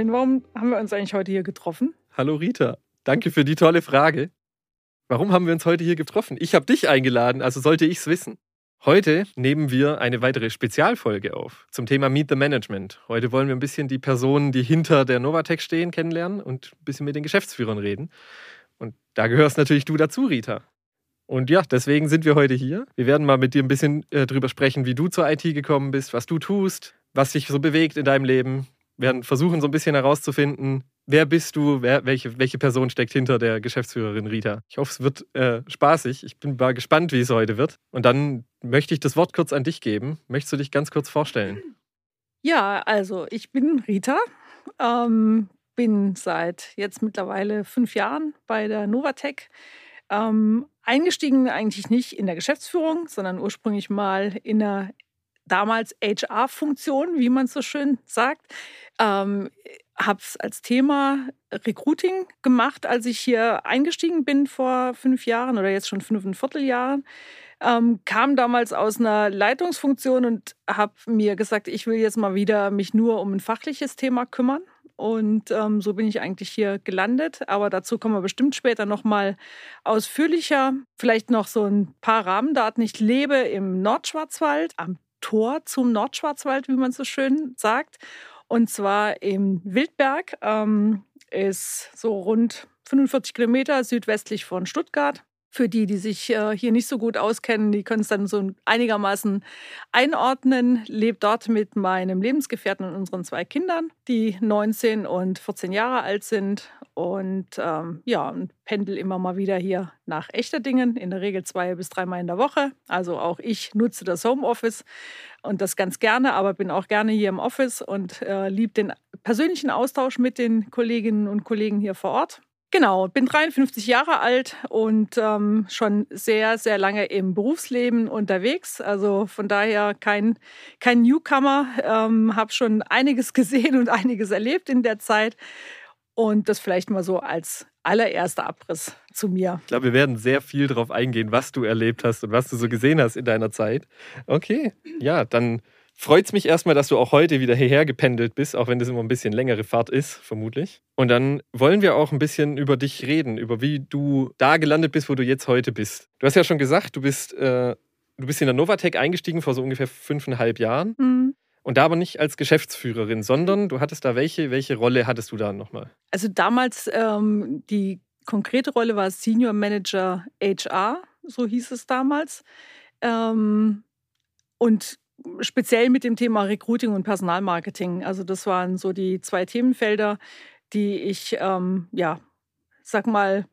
Corwin, warum haben wir uns eigentlich heute hier getroffen? Hallo Rita, danke für die tolle Frage. Warum haben wir uns heute hier getroffen? Ich habe dich eingeladen, also sollte ich es wissen. Heute nehmen wir eine weitere Spezialfolge auf zum Thema Meet the Management. Heute wollen wir ein bisschen die Personen, die hinter der Novatec stehen, kennenlernen und ein bisschen mit den Geschäftsführern reden. Und da gehörst natürlich du dazu, Rita. Und ja, deswegen sind wir heute hier. Wir werden mal mit dir ein bisschen äh, drüber sprechen, wie du zur IT gekommen bist, was du tust, was dich so bewegt in deinem Leben, werden versuchen so ein bisschen herauszufinden, wer bist du, wer, welche, welche Person steckt hinter der Geschäftsführerin Rita. Ich hoffe, es wird äh, spaßig. Ich bin mal gespannt, wie es heute wird. Und dann möchte ich das Wort kurz an dich geben. Möchtest du dich ganz kurz vorstellen? Ja, also ich bin Rita, ähm, bin seit jetzt mittlerweile fünf Jahren bei der Novatec. Ähm, eingestiegen eigentlich nicht in der Geschäftsführung, sondern ursprünglich mal in der damals HR-Funktion, wie man so schön sagt. Ähm, habe es als Thema Recruiting gemacht, als ich hier eingestiegen bin vor fünf Jahren oder jetzt schon fünf und Vierteljahren. Ähm, kam damals aus einer Leitungsfunktion und habe mir gesagt, ich will jetzt mal wieder mich nur um ein fachliches Thema kümmern. Und ähm, so bin ich eigentlich hier gelandet. Aber dazu kommen wir bestimmt später nochmal ausführlicher. Vielleicht noch so ein paar Rahmendaten. Ich lebe im Nordschwarzwald am Tor zum Nordschwarzwald, wie man so schön sagt. Und zwar im Wildberg, ähm, ist so rund 45 Kilometer südwestlich von Stuttgart. Für die, die sich äh, hier nicht so gut auskennen, die können es dann so einigermaßen einordnen. Lebe dort mit meinem Lebensgefährten und unseren zwei Kindern, die 19 und 14 Jahre alt sind. Und ähm, ja, und pendel immer mal wieder hier nach Echterdingen, in der Regel zwei bis dreimal in der Woche. Also auch ich nutze das Homeoffice und das ganz gerne, aber bin auch gerne hier im Office und äh, liebe den persönlichen Austausch mit den Kolleginnen und Kollegen hier vor Ort. Genau, bin 53 Jahre alt und ähm, schon sehr, sehr lange im Berufsleben unterwegs. Also von daher kein, kein Newcomer. Ähm, habe schon einiges gesehen und einiges erlebt in der Zeit. Und das vielleicht mal so als allererster Abriss zu mir. Ich glaube, wir werden sehr viel darauf eingehen, was du erlebt hast und was du so gesehen hast in deiner Zeit. Okay, ja, dann freut es mich erstmal, dass du auch heute wieder hierher gependelt bist, auch wenn das immer ein bisschen längere Fahrt ist, vermutlich. Und dann wollen wir auch ein bisschen über dich reden, über wie du da gelandet bist, wo du jetzt heute bist. Du hast ja schon gesagt, du bist, äh, du bist in der Novatec eingestiegen vor so ungefähr fünfeinhalb Jahren. Mhm. Und da aber nicht als Geschäftsführerin, sondern du hattest da welche, welche Rolle hattest du da nochmal? Also damals ähm, die konkrete Rolle war Senior Manager HR, so hieß es damals. Ähm, und speziell mit dem Thema Recruiting und Personalmarketing. Also das waren so die zwei Themenfelder, die ich, ähm, ja, sag mal,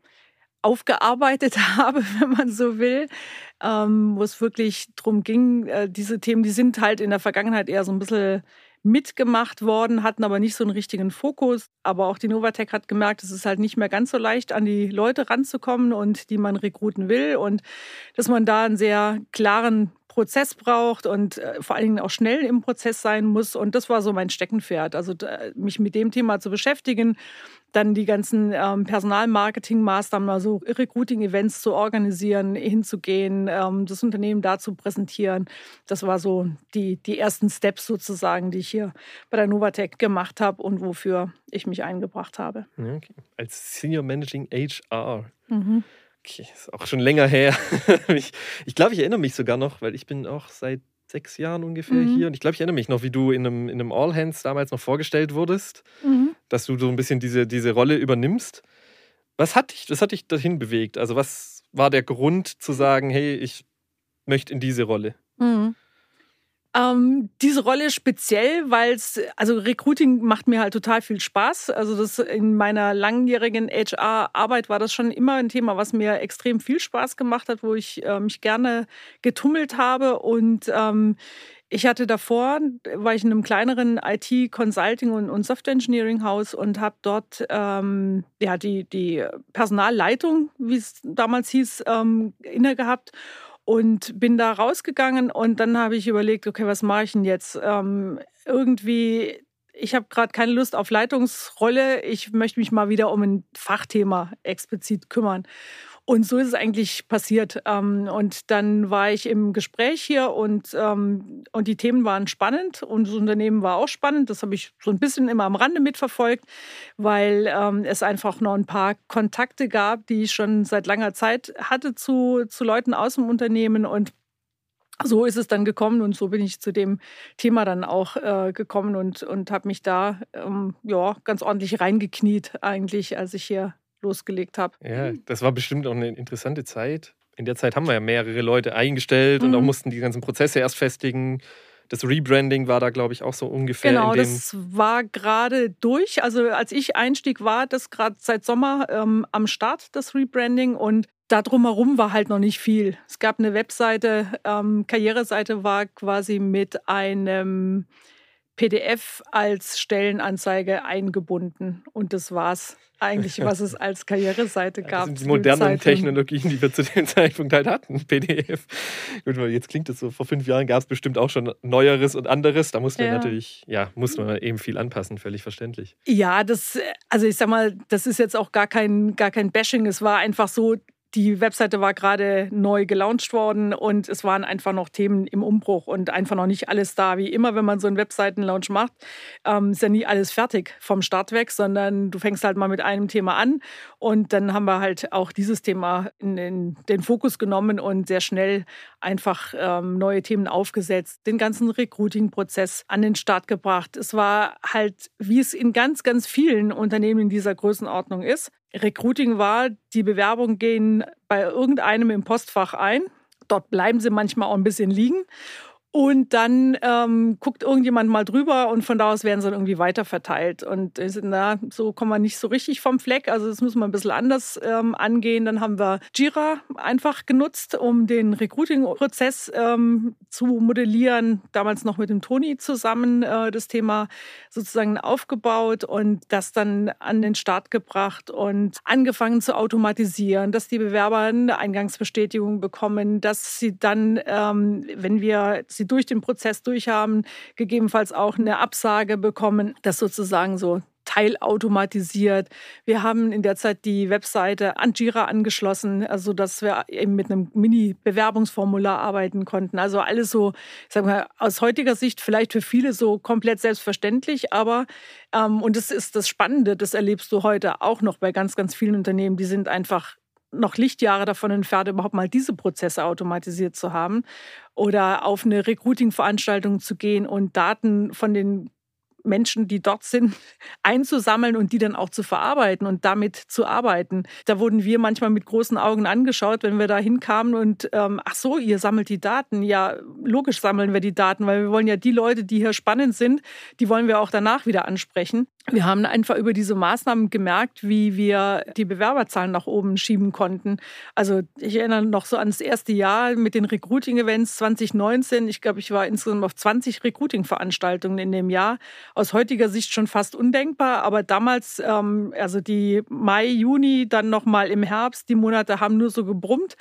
aufgearbeitet habe, wenn man so will, ähm, wo es wirklich darum ging, äh, diese Themen, die sind halt in der Vergangenheit eher so ein bisschen mitgemacht worden, hatten aber nicht so einen richtigen Fokus. Aber auch die Novatec hat gemerkt, es ist halt nicht mehr ganz so leicht, an die Leute ranzukommen und die man rekruten will. Und dass man da einen sehr klaren Prozess braucht und äh, vor allen Dingen auch schnell im Prozess sein muss. Und das war so mein Steckenpferd. Also mich mit dem Thema zu beschäftigen, dann die ganzen ähm, Personalmarketing-Maßnahmen, also Recruiting-Events zu organisieren, hinzugehen, ähm, das Unternehmen da zu präsentieren. Das war so die, die ersten Steps sozusagen, die ich hier bei der Novatec gemacht habe und wofür ich mich eingebracht habe. Okay. Als Senior Managing HR. Mhm. Okay, ist auch schon länger her. ich, ich glaube, ich erinnere mich sogar noch, weil ich bin auch seit sechs Jahren ungefähr mhm. hier. Und ich glaube, ich erinnere mich noch, wie du in einem, in einem All Hands damals noch vorgestellt wurdest, mhm. dass du so ein bisschen diese, diese Rolle übernimmst. Was hat dich, was hat dich dahin bewegt? Also, was war der Grund zu sagen, hey, ich möchte in diese Rolle? Mhm. Ähm, diese Rolle speziell, weil es, also Recruiting macht mir halt total viel Spaß. Also das in meiner langjährigen HR-Arbeit war das schon immer ein Thema, was mir extrem viel Spaß gemacht hat, wo ich äh, mich gerne getummelt habe und ähm, Ich hatte davor, war ich in einem kleineren IT-Consulting und, und Software-Engineering-Haus und habe dort ähm, ja, die, die Personalleitung, wie es damals hieß, ähm, inne gehabt und bin da rausgegangen und dann habe ich überlegt, okay, was mache ich denn jetzt? Ähm, irgendwie, ich habe gerade keine Lust auf Leitungsrolle, ich möchte mich mal wieder um ein Fachthema explizit kümmern. Und so ist es eigentlich passiert. Ähm, und dann war ich im Gespräch hier und, ähm, und die Themen waren spannend und das Unternehmen war auch spannend. Das habe ich so ein bisschen immer am Rande mitverfolgt, weil ähm, es einfach noch ein paar Kontakte gab, die ich schon seit langer Zeit hatte zu, zu Leuten aus dem Unternehmen. Und so ist es dann gekommen und so bin ich zu dem Thema dann auch äh, gekommen und, und habe mich da ja, ganz ordentlich reingekniet eigentlich, als ich hier losgelegt habe. Ja, das war bestimmt auch eine interessante Zeit. In der Zeit haben wir ja mehrere Leute eingestellt mhm. und auch mhm. mussten die ganzen Prozesse erst festigen. Das Rebranding war da, glaube ich, auch so ungefähr. Genau, das war gerade durch. Also als ich einstieg, war das gerade seit Sommer ähm, am Start, das Rebranding. Und da drumherum war halt noch nicht viel. Es gab eine Webseite, ähm, Karriereseite war quasi mit einem PDF als Stellenanzeige eingebunden. Und das war's eigentlich, was es als Karriereseite gab. Das sind die modernen Technologien, die wir zu dem Zeitpunkt halt hatten. PDF. Gut, jetzt klingt es so, vor fünf Jahren gab es bestimmt auch schon Neueres und anderes. Da musste ja. man natürlich, ja, musste man eben viel anpassen, völlig verständlich. Ja, das, also ich sag mal, das ist jetzt auch gar kein, gar kein Bashing. Es war einfach so, die Webseite war gerade neu gelauncht worden und es waren einfach noch Themen im Umbruch und einfach noch nicht alles da. Wie immer, wenn man so einen Webseitenlaunch macht, ähm, ist ja nie alles fertig vom Start weg, sondern du fängst halt mal mit einem Thema an und dann haben wir halt auch dieses Thema in, in den Fokus genommen und sehr schnell einfach ähm, neue Themen aufgesetzt, den ganzen Recruiting-Prozess an den Start gebracht. Es war halt, wie es in ganz, ganz vielen Unternehmen in dieser Größenordnung ist, Recruiting war, die Bewerbungen gehen bei irgendeinem im Postfach ein. Dort bleiben sie manchmal auch ein bisschen liegen. Und dann ähm, guckt irgendjemand mal drüber und von da aus werden sie dann irgendwie weiterverteilt. Und na, so kommen wir nicht so richtig vom Fleck. Also das müssen wir ein bisschen anders ähm, angehen. Dann haben wir Jira einfach genutzt, um den Recruiting-Prozess ähm, zu modellieren. Damals noch mit dem Toni zusammen äh, das Thema sozusagen aufgebaut und das dann an den Start gebracht und angefangen zu automatisieren, dass die Bewerber eine Eingangsbestätigung bekommen, dass sie dann, ähm, wenn wir sie durch den Prozess durchhaben, gegebenenfalls auch eine Absage bekommen, das sozusagen so teilautomatisiert. Wir haben in der Zeit die Webseite an Jira angeschlossen, also dass wir eben mit einem Mini-Bewerbungsformular arbeiten konnten. Also alles so, ich sag mal, aus heutiger Sicht vielleicht für viele so komplett selbstverständlich, aber ähm, und das ist das Spannende, das erlebst du heute auch noch bei ganz, ganz vielen Unternehmen, die sind einfach noch Lichtjahre davon entfernt, überhaupt mal diese Prozesse automatisiert zu haben oder auf eine Recruiting-Veranstaltung zu gehen und Daten von den Menschen, die dort sind, einzusammeln und die dann auch zu verarbeiten und damit zu arbeiten. Da wurden wir manchmal mit großen Augen angeschaut, wenn wir da hinkamen und ähm, ach so, ihr sammelt die Daten. Ja, logisch sammeln wir die Daten, weil wir wollen ja die Leute, die hier spannend sind, die wollen wir auch danach wieder ansprechen. Wir haben einfach über diese Maßnahmen gemerkt, wie wir die Bewerberzahlen nach oben schieben konnten. Also ich erinnere noch so an das erste Jahr mit den Recruiting-Events 2019. Ich glaube, ich war insgesamt auf 20 Recruiting-Veranstaltungen in dem Jahr aus heutiger Sicht schon fast undenkbar, aber damals, ähm, also die Mai, Juni, dann nochmal im Herbst, die Monate haben nur so gebrummt.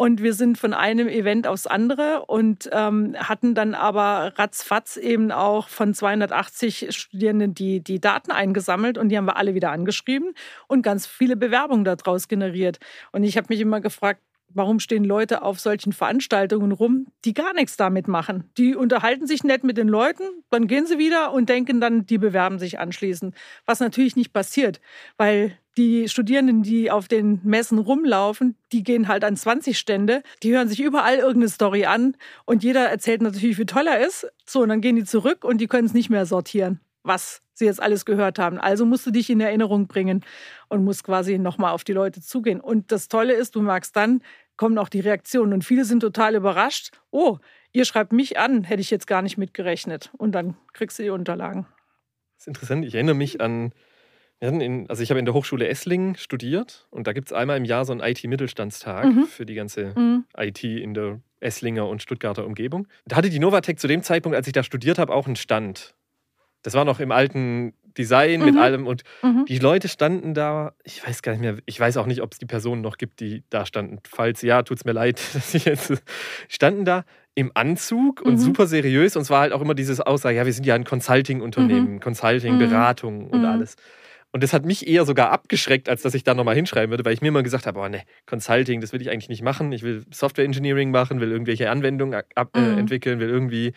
Und wir sind von einem Event aufs andere und ähm, hatten dann aber ratzfatz eben auch von 280 Studierenden die, die Daten eingesammelt und die haben wir alle wieder angeschrieben und ganz viele Bewerbungen daraus generiert. Und ich habe mich immer gefragt, Warum stehen Leute auf solchen Veranstaltungen rum, die gar nichts damit machen? Die unterhalten sich nett mit den Leuten, dann gehen sie wieder und denken dann, die bewerben sich anschließend. Was natürlich nicht passiert, weil die Studierenden, die auf den Messen rumlaufen, die gehen halt an 20 Stände, die hören sich überall irgendeine Story an und jeder erzählt natürlich, wie toll er ist. So, und dann gehen die zurück und die können es nicht mehr sortieren, was sie jetzt alles gehört haben. Also musst du dich in Erinnerung bringen und musst quasi nochmal auf die Leute zugehen. Und das Tolle ist, du merkst dann, kommen auch die Reaktionen. Und viele sind total überrascht. Oh, ihr schreibt mich an, hätte ich jetzt gar nicht mitgerechnet. Und dann kriegst du die Unterlagen. Das ist interessant. Ich erinnere mich an, in, also ich habe in der Hochschule Esslingen studiert und da gibt es einmal im Jahr so einen IT-Mittelstandstag mhm. für die ganze mhm. IT in der Esslinger und Stuttgarter Umgebung. Da hatte die Novatec zu dem Zeitpunkt, als ich da studiert habe, auch einen Stand. Das war noch im alten Design mhm. mit allem und mhm. die Leute standen da, ich weiß gar nicht mehr, ich weiß auch nicht, ob es die Personen noch gibt, die da standen. Falls ja, tut es mir leid, dass ich jetzt standen da im Anzug und mhm. super seriös und es war halt auch immer dieses Aussage, ja, wir sind ja ein Consulting-Unternehmen, mhm. Consulting, mhm. Beratung und mhm. alles. Und das hat mich eher sogar abgeschreckt, als dass ich da nochmal hinschreiben würde, weil ich mir immer gesagt habe, oh ne, Consulting, das will ich eigentlich nicht machen. Ich will Software Engineering machen, will irgendwelche Anwendungen ab, äh, entwickeln, will irgendwie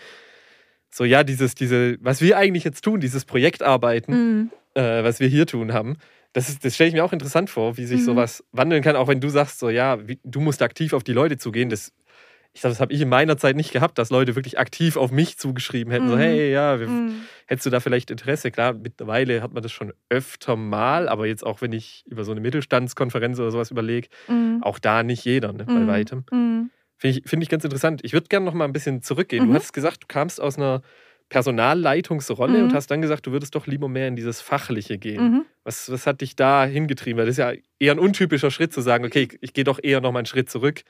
so, ja, dieses, diese, was wir eigentlich jetzt tun, dieses Projektarbeiten, mhm. äh, was wir hier tun haben, das, das stelle ich mir auch interessant vor, wie sich mhm. sowas wandeln kann, auch wenn du sagst, so, ja, wie, du musst aktiv auf die Leute zugehen. Das, ich glaube, das habe ich in meiner Zeit nicht gehabt, dass Leute wirklich aktiv auf mich zugeschrieben hätten, mhm. so, hey, ja, wir, mhm. hättest du da vielleicht Interesse? Klar, mittlerweile hat man das schon öfter mal, aber jetzt auch, wenn ich über so eine Mittelstandskonferenz oder sowas überlege, mhm. auch da nicht jeder, ne, bei mhm. weitem. Finde ich, find ich ganz interessant. Ich würde gerne noch mal ein bisschen zurückgehen. Mhm. Du hast gesagt, du kamst aus einer Personalleitungsrolle mhm. und hast dann gesagt, du würdest doch lieber mehr in dieses Fachliche gehen. Mhm. Was, was hat dich da hingetrieben? Weil das ist ja eher ein untypischer Schritt zu sagen, okay, ich, ich gehe doch eher noch mal einen Schritt zurück.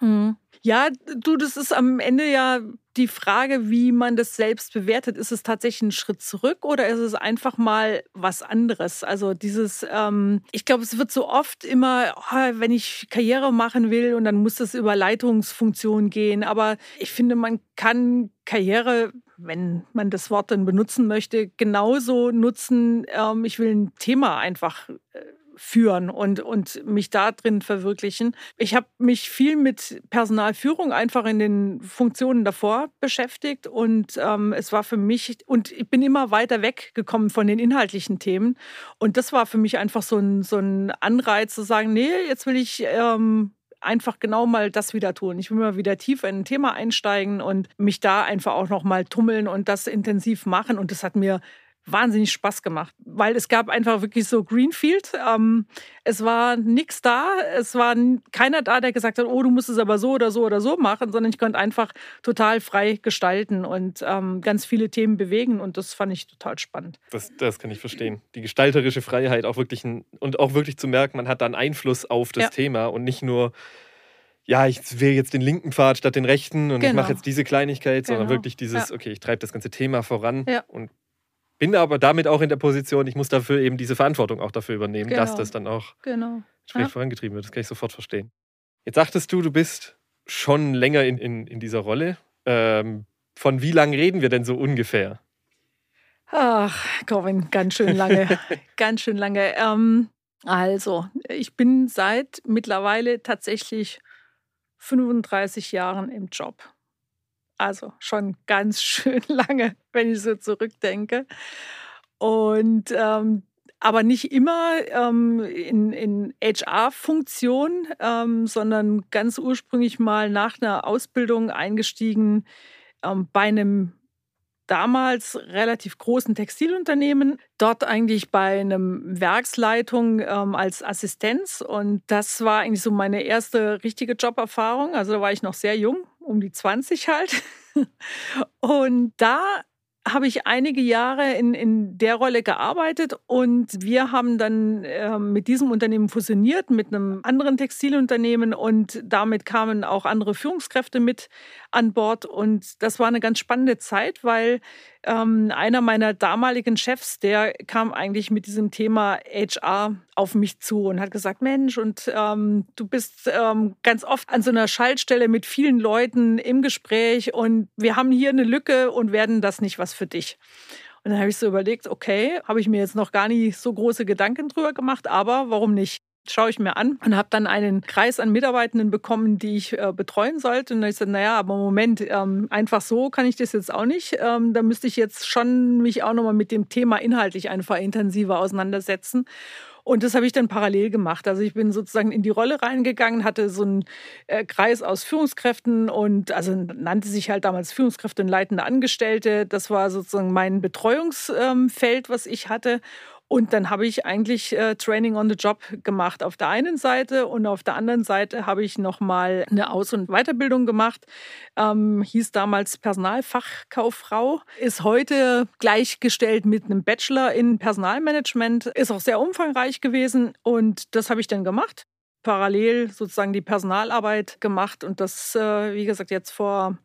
Mhm. Ja, du, das ist am Ende ja die Frage, wie man das selbst bewertet. Ist es tatsächlich ein Schritt zurück oder ist es einfach mal was anderes? Also dieses, ähm, ich glaube, es wird so oft immer, oh, wenn ich Karriere machen will und dann muss das über Leitungsfunktion gehen. Aber ich finde, man kann Karriere wenn man das Wort dann benutzen möchte, genauso nutzen. Ähm, ich will ein Thema einfach äh, führen und, und mich da drin verwirklichen. Ich habe mich viel mit Personalführung einfach in den Funktionen davor beschäftigt und ähm, es war für mich, und ich bin immer weiter weggekommen von den inhaltlichen Themen. Und das war für mich einfach so ein, so ein Anreiz zu sagen, nee, jetzt will ich ähm, einfach genau mal das wieder tun. Ich will mal wieder tiefer in ein Thema einsteigen und mich da einfach auch noch mal tummeln und das intensiv machen. Und das hat mir wahnsinnig Spaß gemacht, weil es gab einfach wirklich so Greenfield. Ähm, es war nichts da, es war keiner da, der gesagt hat, oh, du musst es aber so oder so oder so machen, sondern ich konnte einfach total frei gestalten und ähm, ganz viele Themen bewegen und das fand ich total spannend. Das, das kann ich verstehen. Die gestalterische Freiheit auch wirklich ein, und auch wirklich zu merken, man hat dann Einfluss auf das ja. Thema und nicht nur ja, ich wähle jetzt den linken Pfad statt den rechten und genau. ich mache jetzt diese Kleinigkeit, genau. sondern wirklich dieses, ja. okay, ich treibe das ganze Thema voran ja. und bin aber damit auch in der Position, ich muss dafür eben diese Verantwortung auch dafür übernehmen, genau. dass das dann auch genau. ja. vorangetrieben wird. Das kann ich sofort verstehen. Jetzt sagtest du, du bist schon länger in, in, in dieser Rolle. Ähm, von wie lange reden wir denn so ungefähr? Ach, Corwin, ganz schön lange. ganz schön lange. Ähm, also, ich bin seit mittlerweile tatsächlich 35 Jahren im Job. Also schon ganz schön lange, wenn ich so zurückdenke. Und ähm, aber nicht immer ähm, in, in HR-Funktion, ähm, sondern ganz ursprünglich mal nach einer Ausbildung eingestiegen ähm, bei einem damals relativ großen Textilunternehmen, dort eigentlich bei einem Werksleitung ähm, als Assistenz. Und das war eigentlich so meine erste richtige Joberfahrung. Also da war ich noch sehr jung, um die 20 halt. Und da habe ich einige Jahre in, in der Rolle gearbeitet und wir haben dann äh, mit diesem Unternehmen fusioniert, mit einem anderen Textilunternehmen und damit kamen auch andere Führungskräfte mit an Bord und das war eine ganz spannende Zeit, weil ähm, einer meiner damaligen Chefs, der kam eigentlich mit diesem Thema HR auf mich zu und hat gesagt, Mensch, und ähm, du bist ähm, ganz oft an so einer Schaltstelle mit vielen Leuten im Gespräch und wir haben hier eine Lücke und werden das nicht was für dich. Und dann habe ich so überlegt, okay, habe ich mir jetzt noch gar nicht so große Gedanken drüber gemacht, aber warum nicht? Schaue ich mir an und habe dann einen Kreis an Mitarbeitenden bekommen, die ich äh, betreuen sollte. Und dann ich gesagt, naja, aber Moment, ähm, einfach so kann ich das jetzt auch nicht. Ähm, da müsste ich jetzt schon mich auch nochmal mit dem Thema inhaltlich einfach intensiver auseinandersetzen. Und das habe ich dann parallel gemacht. Also ich bin sozusagen in die Rolle reingegangen, hatte so einen äh, Kreis aus Führungskräften und also nannte sich halt damals Führungskräfte und leitende Angestellte. Das war sozusagen mein Betreuungsfeld, was ich hatte. Und dann habe ich eigentlich äh, Training on the Job gemacht auf der einen Seite und auf der anderen Seite habe ich nochmal eine Aus- und Weiterbildung gemacht. Ähm, hieß damals Personalfachkauffrau, ist heute gleichgestellt mit einem Bachelor in Personalmanagement, ist auch sehr umfangreich gewesen und das habe ich dann gemacht. Parallel sozusagen die Personalarbeit gemacht und das, äh, wie gesagt, jetzt vor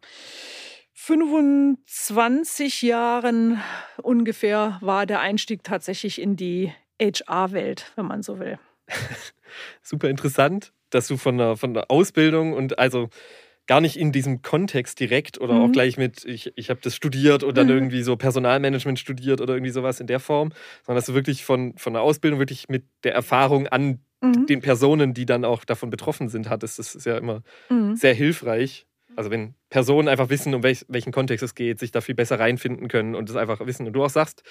25 Jahren ungefähr war der Einstieg tatsächlich in die HR-Welt, wenn man so will. Super interessant, dass du von der, von der Ausbildung und also gar nicht in diesem Kontext direkt oder mhm. auch gleich mit, ich, ich habe das studiert und dann mhm. irgendwie so Personalmanagement studiert oder irgendwie sowas in der Form, sondern dass du wirklich von, von der Ausbildung wirklich mit der Erfahrung an mhm. den Personen, die dann auch davon betroffen sind, hattest. Das ist ja immer mhm. sehr hilfreich. Also wenn Personen einfach wissen, um welch, welchen Kontext es geht, sich da viel besser reinfinden können und es einfach wissen. Und du auch sagst,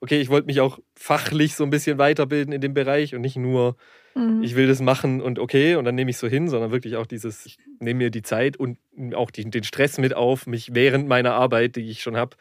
okay, ich wollte mich auch fachlich so ein bisschen weiterbilden in dem Bereich und nicht nur, mhm. ich will das machen und okay, und dann nehme ich es so hin, sondern wirklich auch dieses, ich nehme mir die Zeit und auch die, den Stress mit auf, mich während meiner Arbeit, die ich schon habe,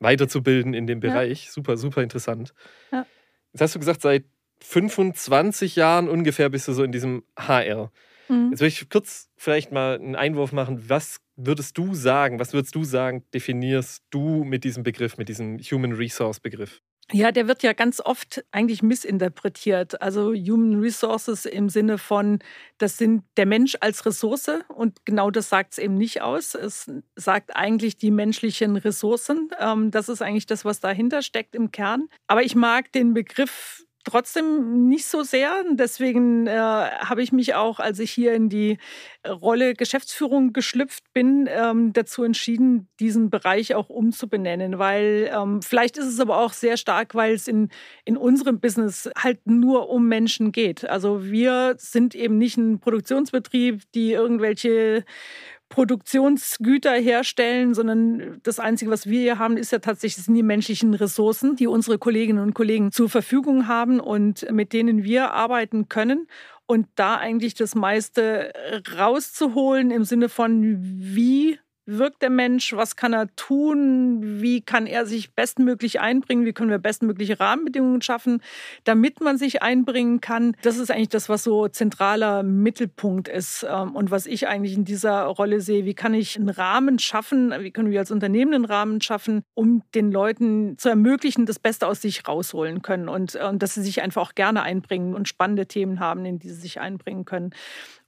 weiterzubilden in dem Bereich. Ja. Super, super interessant. Ja. Jetzt hast du gesagt, seit 25 Jahren ungefähr bist du so in diesem HR. Mhm. Jetzt würde ich kurz vielleicht mal einen Einwurf machen. Was würdest du sagen, was würdest du sagen, definierst du mit diesem Begriff, mit diesem Human Resource Begriff? Ja, der wird ja ganz oft eigentlich missinterpretiert. Also Human Resources im Sinne von, das sind der Mensch als Ressource und genau das sagt es eben nicht aus. Es sagt eigentlich die menschlichen Ressourcen. Ähm, das ist eigentlich das, was dahinter steckt im Kern. Aber ich mag den Begriff trotzdem nicht so sehr. Deswegen äh, habe ich mich auch, als ich hier in die Rolle Geschäftsführung geschlüpft bin, ähm, dazu entschieden, diesen Bereich auch umzubenennen. Weil ähm, vielleicht ist es aber auch sehr stark, weil es in, in unserem Business halt nur um Menschen geht. Also wir sind eben nicht ein Produktionsbetrieb, die irgendwelche Produktionsgüter herstellen, sondern das Einzige, was wir hier haben, ist ja tatsächlich sind die menschlichen Ressourcen, die unsere Kolleginnen und Kollegen zur Verfügung haben und mit denen wir arbeiten können. Und da eigentlich das meiste rauszuholen im Sinne von, wie wirkt der Mensch, was kann er tun, wie kann er sich bestmöglich einbringen, wie können wir bestmögliche Rahmenbedingungen schaffen, damit man sich einbringen kann. Das ist eigentlich das, was so zentraler Mittelpunkt ist ähm, und was ich eigentlich in dieser Rolle sehe. Wie kann ich einen Rahmen schaffen, wie können wir als Unternehmen einen Rahmen schaffen, um den Leuten zu ermöglichen, das Beste aus sich rausholen können und, und dass sie sich einfach auch gerne einbringen und spannende Themen haben, in die sie sich einbringen können.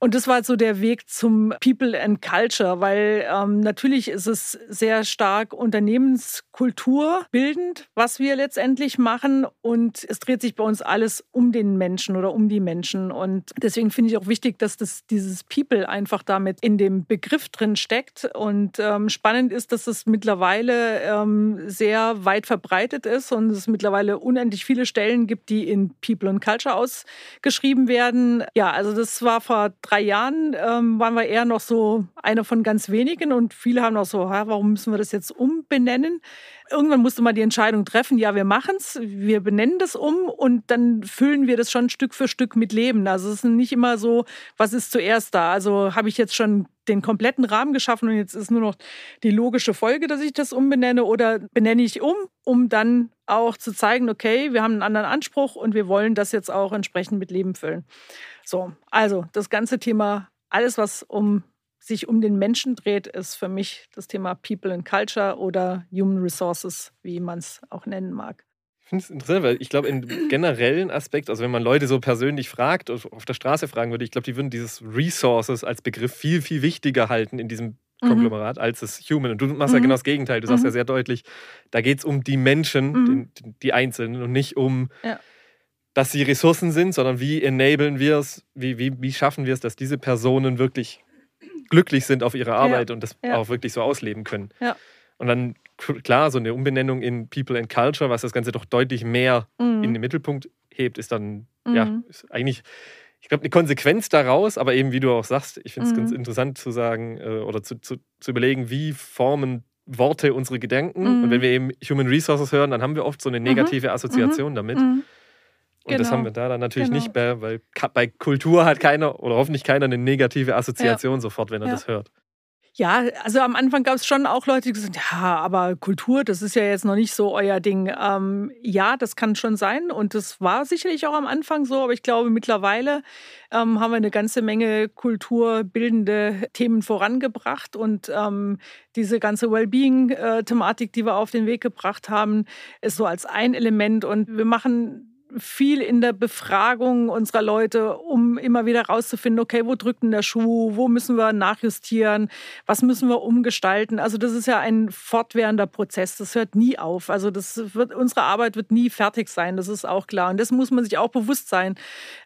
Und das war so der Weg zum People and Culture, weil ähm, natürlich ist es sehr stark Unternehmenskultur bildend, was wir letztendlich machen. Und es dreht sich bei uns alles um den Menschen oder um die Menschen. Und deswegen finde ich auch wichtig, dass das, dieses People einfach damit in dem Begriff drin steckt. Und ähm, spannend ist, dass es mittlerweile ähm, sehr weit verbreitet ist und es mittlerweile unendlich viele Stellen gibt, die in People and Culture ausgeschrieben werden. Ja, also das war vor drei Jahren ähm, waren wir eher noch so einer von ganz wenigen und viele haben auch so, warum müssen wir das jetzt umbenennen? Irgendwann musste man die Entscheidung treffen, ja, wir machen es, wir benennen das um und dann füllen wir das schon Stück für Stück mit Leben. Also es ist nicht immer so, was ist zuerst da? Also habe ich jetzt schon den kompletten Rahmen geschaffen und jetzt ist nur noch die logische Folge, dass ich das umbenenne oder benenne ich um, um dann auch zu zeigen, okay, wir haben einen anderen Anspruch und wir wollen das jetzt auch entsprechend mit Leben füllen. So, also das ganze Thema, alles, was um sich um den Menschen dreht, ist für mich das Thema People and Culture oder Human Resources, wie man es auch nennen mag. Ich finde es interessant, weil ich glaube, im generellen Aspekt, also wenn man Leute so persönlich fragt, auf der Straße fragen würde, ich glaube, die würden dieses Resources als Begriff viel, viel wichtiger halten in diesem mhm. Konglomerat mhm. als das Human. Und du machst mhm. ja genau das Gegenteil. Du sagst mhm. ja sehr deutlich, da geht es um die Menschen, mhm. die, die, Einzelnen und nicht um ja dass sie Ressourcen sind, sondern wie enablen wir es, wie, wie, wie schaffen wir es, dass diese Personen wirklich glücklich sind auf ihre Arbeit ja. und das ja. auch wirklich so ausleben können. Ja. Und dann, klar, so eine Umbenennung in People and Culture, was das Ganze doch deutlich mehr mhm. in den Mittelpunkt hebt, ist dann, mhm. ja, ist eigentlich, ich glaube, eine Konsequenz daraus, aber eben, wie du auch sagst, ich finde es mhm. ganz interessant zu sagen äh, oder zu, zu, zu überlegen, wie formen Worte unsere Gedanken. Und wenn mhm. wir eben Human Resources hören, dann haben wir oft so eine mhm. negative Assoziation mhm. damit. Und genau. das haben wir da dann natürlich genau. nicht mehr, weil bei Kultur hat keiner oder hoffentlich keiner eine negative Assoziation ja. sofort, wenn er ja. das hört. Ja, also am Anfang gab es schon auch Leute, die gesagt haben, ja, aber Kultur, das ist ja jetzt noch nicht so euer Ding. Ähm, ja, das kann schon sein und das war sicherlich auch am Anfang so, aber ich glaube, mittlerweile ähm, haben wir eine ganze Menge kulturbildende Themen vorangebracht und ähm, diese ganze Wellbeing-Thematik, die wir auf den Weg gebracht haben, ist so als ein Element und wir machen viel in der Befragung unserer Leute, um immer wieder rauszufinden, okay, wo drückt denn der Schuh, wo müssen wir nachjustieren, was müssen wir umgestalten. Also das ist ja ein fortwährender Prozess, das hört nie auf. Also das wird, unsere Arbeit wird nie fertig sein, das ist auch klar. Und das muss man sich auch bewusst sein,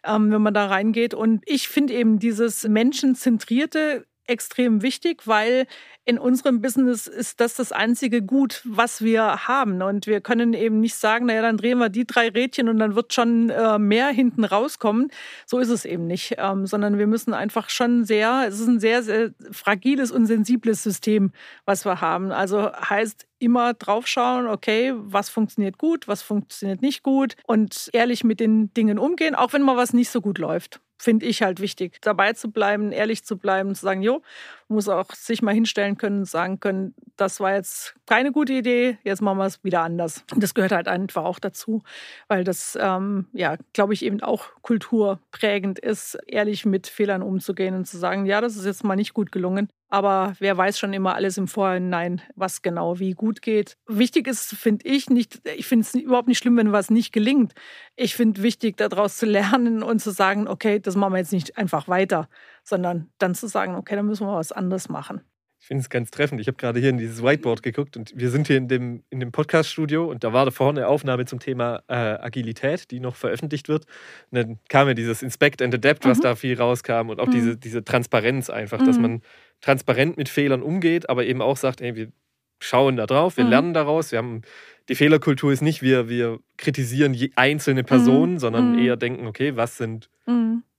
ähm, wenn man da reingeht. Und ich finde eben dieses menschenzentrierte extrem wichtig, weil in unserem Business ist das das einzige Gut, was wir haben. Und wir können eben nicht sagen, naja, dann drehen wir die drei Rädchen und dann wird schon äh, mehr hinten rauskommen. So ist es eben nicht, ähm, sondern wir müssen einfach schon sehr, es ist ein sehr, sehr fragiles und sensibles System, was wir haben. Also heißt immer draufschauen, okay, was funktioniert gut, was funktioniert nicht gut und ehrlich mit den Dingen umgehen, auch wenn mal was nicht so gut läuft finde ich halt wichtig, dabei zu bleiben, ehrlich zu bleiben, zu sagen, jo, muss auch sich mal hinstellen können, sagen können, das war jetzt keine gute Idee, jetzt machen wir es wieder anders. Und das gehört halt einfach auch dazu, weil das, ähm, ja, glaube ich, eben auch kulturprägend ist, ehrlich mit Fehlern umzugehen und zu sagen, ja, das ist jetzt mal nicht gut gelungen. Aber wer weiß schon immer alles im Vorhinein, was genau wie gut geht. Wichtig ist, finde ich, nicht, ich finde es überhaupt nicht schlimm, wenn was nicht gelingt. Ich finde wichtig, daraus zu lernen und zu sagen, okay, das machen wir jetzt nicht einfach weiter, sondern dann zu sagen, okay, dann müssen wir was anderes machen. Ich finde es ganz treffend. Ich habe gerade hier in dieses Whiteboard geguckt und wir sind hier in dem, in dem Podcast-Studio und da war da vorne eine Aufnahme zum Thema äh, Agilität, die noch veröffentlicht wird. Und dann kam ja dieses Inspect and Adapt, was mhm. da viel rauskam und auch mhm. diese, diese Transparenz einfach, mhm. dass man transparent mit Fehlern umgeht, aber eben auch sagt, ey, wir schauen da drauf, wir mhm. lernen daraus. Wir haben, die Fehlerkultur ist nicht, wir, wir kritisieren einzelne Personen, mhm. sondern mhm. eher denken, okay, was sind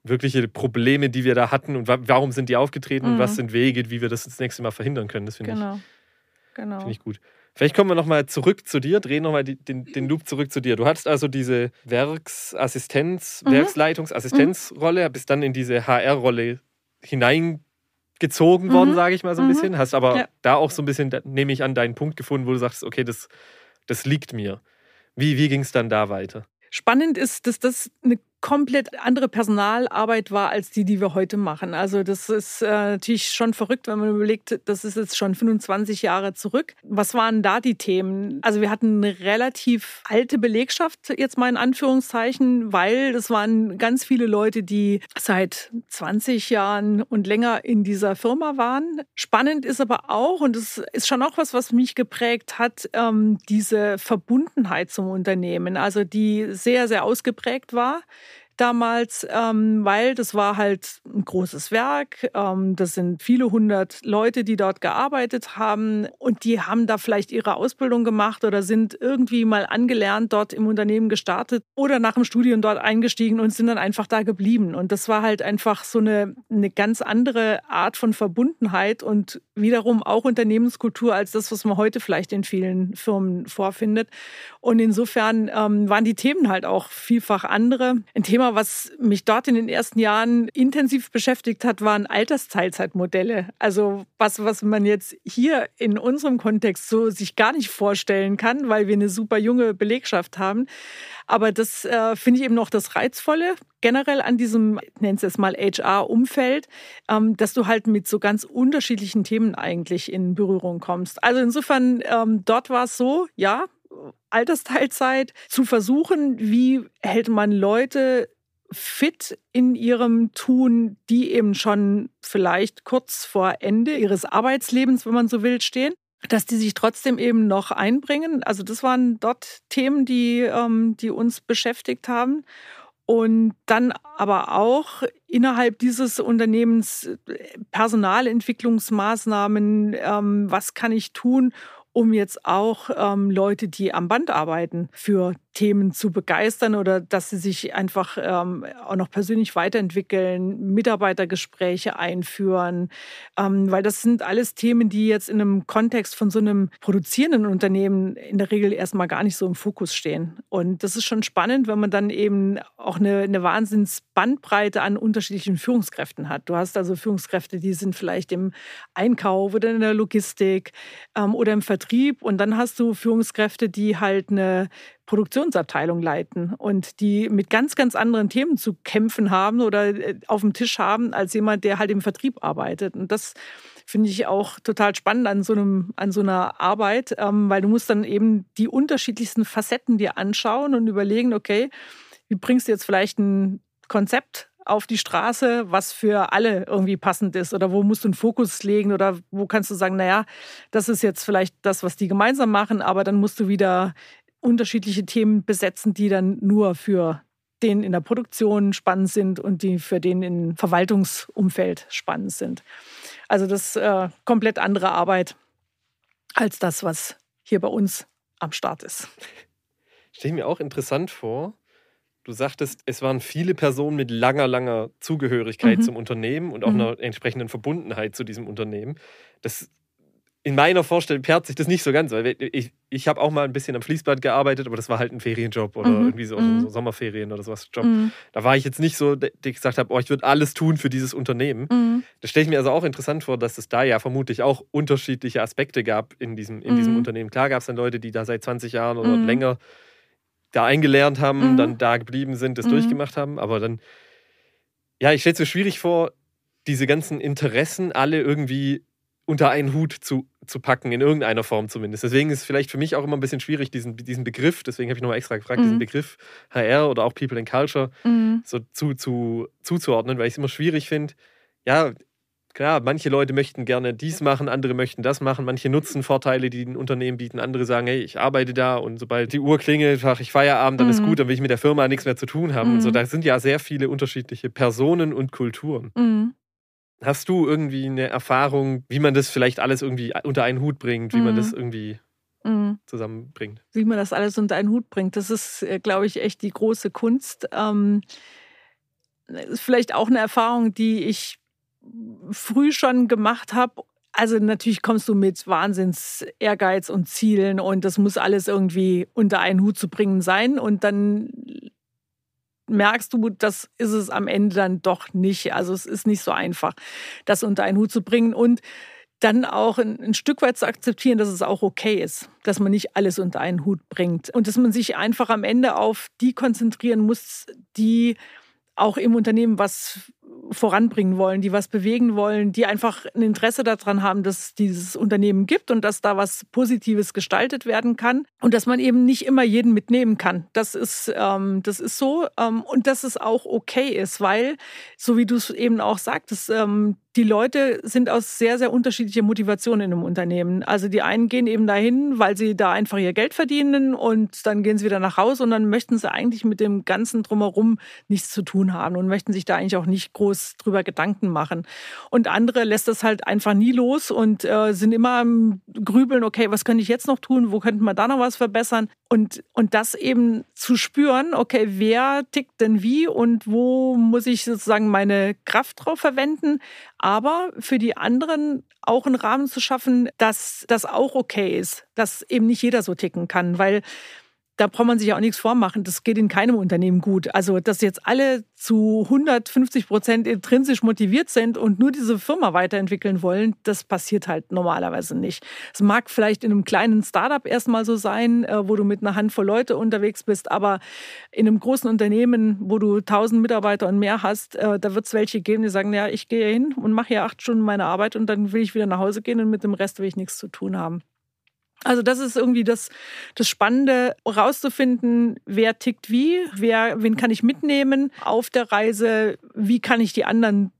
wirkliche Probleme, die wir da hatten und warum sind die aufgetreten und was sind Wege, wie wir das das nächste Mal verhindern können. Das finde genau. ich, genau. Find ich gut. Vielleicht kommen wir nochmal zurück zu dir, drehen nochmal den, den Loop zurück zu dir. Du hattest also diese Werksassistenz, mhm. Werksleitungsassistenzrolle, bist dann in diese HR-Rolle hinein gezogen worden, mhm. sage ich mal so ein mhm. bisschen. Hast aber ja. da auch so ein bisschen, nehme ich an, deinen Punkt gefunden, wo du sagst, okay, das, das liegt mir. Wie, wie ging es dann da weiter? Spannend ist, dass das eine komplett andere Personalarbeit war als die, die wir heute machen. Also das ist äh, natürlich schon verrückt, wenn man überlegt, das ist jetzt schon 25 Jahre zurück. Was waren da die Themen? Also wir hatten eine relativ alte Belegschaft, jetzt mal in Anführungszeichen, weil das waren ganz viele Leute, die seit 20 Jahren und länger in dieser Firma waren. Spannend ist aber auch, und das ist schon auch was, was mich geprägt hat, ähm, diese Verbundenheit zum Unternehmen, also die sehr, sehr ausgeprägt war damals, ähm, weil das war halt ein großes Werk. Ähm, das sind viele hundert Leute, die dort gearbeitet haben und die haben da vielleicht ihre Ausbildung gemacht oder sind irgendwie mal angelernt dort im Unternehmen gestartet oder nach dem Studium dort eingestiegen und sind dann einfach da geblieben. Und das war halt einfach so eine, eine ganz andere Art von Verbundenheit und wiederum auch Unternehmenskultur als das, was man heute vielleicht in vielen Firmen vorfindet. Und insofern ähm, waren die Themen halt auch vielfach andere. Ein Thema, Was mich dort in den ersten Jahren intensiv beschäftigt hat, waren Altersteilzeitmodelle. Also was, was man jetzt hier in unserem Kontext so sich gar nicht vorstellen kann, weil wir eine super junge Belegschaft haben. Aber das äh, finde ich eben noch das Reizvolle generell an diesem, nennt es mal HR-Umfeld, ähm, dass du halt mit so ganz unterschiedlichen Themen eigentlich in Berührung kommst. Also insofern, ähm, dort war es so, ja, Altersteilzeit, zu versuchen, wie hält man Leute fit in ihrem Tun, die eben schon vielleicht kurz vor Ende ihres Arbeitslebens, wenn man so will, stehen, dass die sich trotzdem eben noch einbringen. Also das waren dort Themen, die, ähm, die uns beschäftigt haben. Und dann aber auch innerhalb dieses Unternehmens äh, Personalentwicklungsmaßnahmen, ähm, was kann ich tun, um jetzt auch ähm, Leute, die am Band arbeiten, für Themen zu begeistern oder dass sie sich einfach ähm, auch noch persönlich weiterentwickeln, Mitarbeitergespräche einführen, ähm, weil das sind alles Themen, die jetzt in einem Kontext von so einem produzierenden Unternehmen in der Regel erstmal gar nicht so im Fokus stehen. Und das ist schon spannend, wenn man dann eben auch eine, eine Wahnsinnsbandbreite an unterschiedlichen Führungskräften hat. Du hast also Führungskräfte, die sind vielleicht im Einkauf oder in der Logistik ähm, oder im Vertrieb und dann hast du Führungskräfte, die halt eine Produktionsabteilung leiten und die mit ganz, ganz anderen Themen zu kämpfen haben oder äh, auf dem Tisch haben, als jemand, der halt im Vertrieb arbeitet. Und das finde ich auch total spannend an so, einem, an so einer Arbeit, ähm, weil du musst dann eben die unterschiedlichsten Facetten dir anschauen und überlegen, okay, wie bringst du jetzt vielleicht ein Konzept auf die Straße, was für alle irgendwie passend ist? Oder wo musst du einen Fokus legen? Oder wo kannst du sagen, naja, das ist jetzt vielleicht das, was die gemeinsam machen, aber dann musst du wieder unterschiedliche Themen besetzen, die dann nur für den in der Produktion spannend sind und die für den im Verwaltungsumfeld spannend sind. Also das ist äh, komplett andere Arbeit als das, was hier bei uns am Start ist. Stelle ich mir auch interessant vor, Du sagtest, es waren viele Personen mit langer, langer Zugehörigkeit mhm. zum Unternehmen und auch mhm. einer entsprechenden Verbundenheit zu diesem Unternehmen. Das in meiner Vorstellung perrt sich das nicht so ganz, weil ich, ich habe auch mal ein bisschen am Fließband gearbeitet, aber das war halt ein Ferienjob oder mhm. irgendwie so, mhm. so, Sommerferien oder sowas Job. Mhm. Da war ich jetzt nicht so, dass ich gesagt habe, oh, ich würde alles tun für dieses Unternehmen. Mhm. Das stelle ich mir also auch interessant vor, dass es da ja vermutlich auch unterschiedliche Aspekte gab in diesem, in diesem mhm. Unternehmen. Klar gab es dann Leute, die da seit 20 Jahren oder mhm. länger da eingelernt haben, dann da geblieben sind, das durchgemacht haben. Aber dann, ja, ich stelle es mir schwierig vor, diese ganzen Interessen alle irgendwie unter einen Hut zu, zu packen, in irgendeiner Form zumindest. Deswegen ist es vielleicht für mich auch immer ein bisschen schwierig, diesen, diesen Begriff, deswegen habe ich nochmal extra gefragt, mhm. diesen Begriff HR oder auch People and Culture mhm. so zu, zu, zuzuordnen, weil ich es immer schwierig finde. Ja, klar, manche Leute möchten gerne dies machen, andere möchten das machen, manche nutzen Vorteile, die ein Unternehmen bieten, andere sagen, hey, ich arbeite da und sobald die Uhr klingelt, mache ich Feierabend, dann mhm. ist gut, dann will ich mit der Firma nichts mehr zu tun haben. Mhm. Und so, mhm. da sind ja sehr viele unterschiedliche Personen und Kulturen. Mhm. Hast du irgendwie eine Erfahrung, wie man das vielleicht alles irgendwie unter einen Hut bringt, wie man das mhm. irgendwie mhm. zusammenbringt? Wie man das alles unter einen Hut bringt, das ist, äh, glaube ich, echt die große Kunst. Ähm, ist vielleicht auch eine Erfahrung, die ich früh schon gemacht habe. Also natürlich kommst du mit Wahnsinns Ehrgeiz und Zielen und das muss alles irgendwie unter einen Hut zu bringen sein und dann merkst du, das ist es am Ende dann doch nicht. Also es ist nicht so einfach, das unter einen Hut zu bringen und dann auch ein, ein, Stück weit zu akzeptieren, dass es auch okay ist, dass man nicht alles unter einen Hut bringt und dass man sich einfach am Ende auf die konzentrieren muss, die auch im Unternehmen was voranbringen wollen, die was bewegen wollen, die einfach ein Interesse daran haben, dass es dieses Unternehmen gibt und dass da was Positives gestaltet werden kann und dass man eben nicht immer jeden mitnehmen kann. Das ist, ähm, das ist so ähm, und dass es auch okay ist, weil, so wie du es eben auch sagtest, ähm, die Leute sind aus sehr, sehr unterschiedlicher Motivation in einem Unternehmen. Also die einen gehen eben dahin, weil sie da einfach ihr Geld verdienen und dann gehen sie wieder nach Hause und dann möchten sie eigentlich mit dem Ganzen drumherum nichts zu tun haben und möchten sich da eigentlich auch nicht groß drüber Gedanken machen. Und andere lässt das halt einfach nie los und äh, sind immer am Grübeln, okay, was könnte ich jetzt noch tun, wo könnte man da noch was verbessern? Und, und das eben zu spüren, okay, wer tickt denn wie und wo muss ich sozusagen meine Kraft drauf verwenden, aber für die anderen auch einen Rahmen zu schaffen, dass das auch okay ist, dass eben nicht jeder so ticken kann, weil da braucht man sich auch nichts vormachen. Das geht in keinem Unternehmen gut. Also, dass jetzt alle zu 150 Prozent intrinsisch motiviert sind und nur diese Firma weiterentwickeln wollen, das passiert halt normalerweise nicht. Es mag vielleicht in einem kleinen Startup erstmal so sein, äh, wo du mit einer Handvoll Leute unterwegs bist, aber in einem großen Unternehmen, wo du 1000 Mitarbeiter und mehr hast, äh, da wird es welche geben, die sagen, ja, ich gehe hin und mache hier acht Stunden meine Arbeit und dann will ich wieder nach Hause gehen und mit dem Rest will ich nichts zu tun haben. Also das ist irgendwie das, das Spannende, rauszufinden, wer tickt wie, wer, wen kann ich mitnehmen auf der Reise, wie kann ich die anderen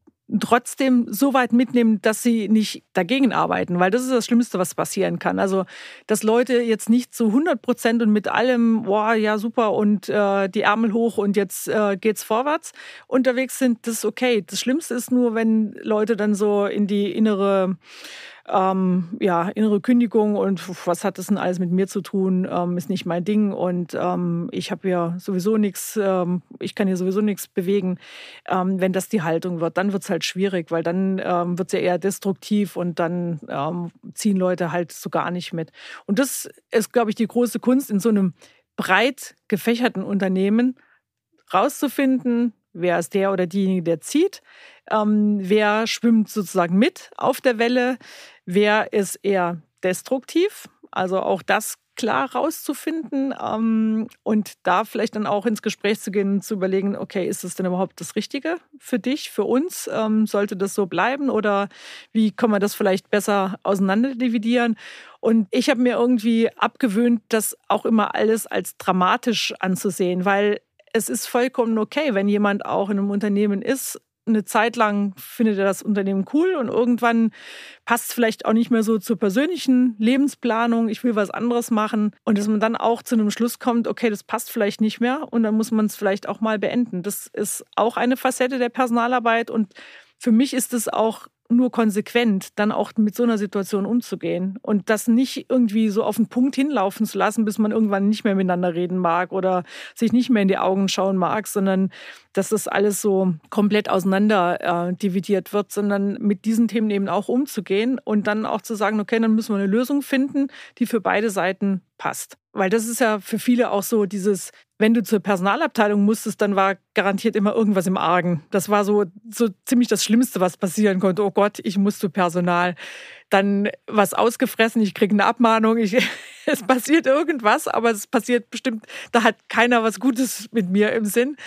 trotzdem so weit mitnehmen, dass sie nicht dagegen arbeiten, weil das ist das Schlimmste, was passieren kann. Also, dass Leute jetzt nicht zu 100 Prozent und mit allem, boah, ja, super und äh, die Ärmel hoch und jetzt äh, geht's vorwärts unterwegs sind, das ist okay. Das Schlimmste ist nur, wenn Leute dann so in die innere ähm, ja, innere Kündigung und was hat das denn alles mit mir zu tun, ähm, ist nicht mein Ding und ähm, ich habe ja sowieso nichts, ähm, ich kann hier sowieso nichts bewegen. Ähm, wenn das die Haltung wird, dann wird es halt schwierig, weil dann ähm, wird es ja eher destruktiv und dann ziehen Leute halt so gar nicht mit. Und das ist, glaube ich, die große Kunst in so einem breit gefächerten Unternehmen rauszufinden, wer ist der oder diejenige, der zieht, ähm, wer schwimmt sozusagen mit auf der Welle, wer ist eher destruktiv. Also auch das klar rauszufinden ähm, und da vielleicht dann auch ins Gespräch zu gehen und zu überlegen, okay, ist das denn überhaupt das Richtige für dich, für uns? Ähm, sollte das so bleiben oder wie kann man das vielleicht besser auseinanderdividieren? Und ich habe mir irgendwie abgewöhnt, das auch immer alles als dramatisch anzusehen, weil es ist vollkommen okay, wenn jemand auch in einem Unternehmen ist, eine Zeit lang findet er das Unternehmen cool und irgendwann passt es vielleicht auch nicht mehr so zur persönlichen Lebensplanung. Ich will was anderes machen und dass man dann auch zu einem Schluss kommt, okay, das passt vielleicht nicht mehr und dann muss man es vielleicht auch mal beenden. Das ist auch eine Facette der Personalarbeit und für mich ist es auch nur konsequent, dann auch mit so einer Situation umzugehen und das nicht irgendwie so auf den Punkt hinlaufen zu lassen, bis man irgendwann nicht mehr miteinander reden mag oder sich nicht mehr in die Augen schauen mag, sondern dass das alles so komplett auseinander äh, dividiert wird, sondern mit diesen Themen eben auch umzugehen und dann auch zu sagen, okay, dann müssen wir eine Lösung finden, die für beide Seiten passt. Weil das ist ja für viele auch so dieses, wenn du zur Personalabteilung musstest, dann war garantiert immer irgendwas im Argen. Das war so, so ziemlich das Schlimmste, was passieren konnte. Oh Gott, ich muss zu Personal. Dann was ausgefressen, ich kriege eine Abmahnung, ich, es passiert irgendwas, aber es passiert bestimmt, da hat keiner was Gutes mit mir im Sinn.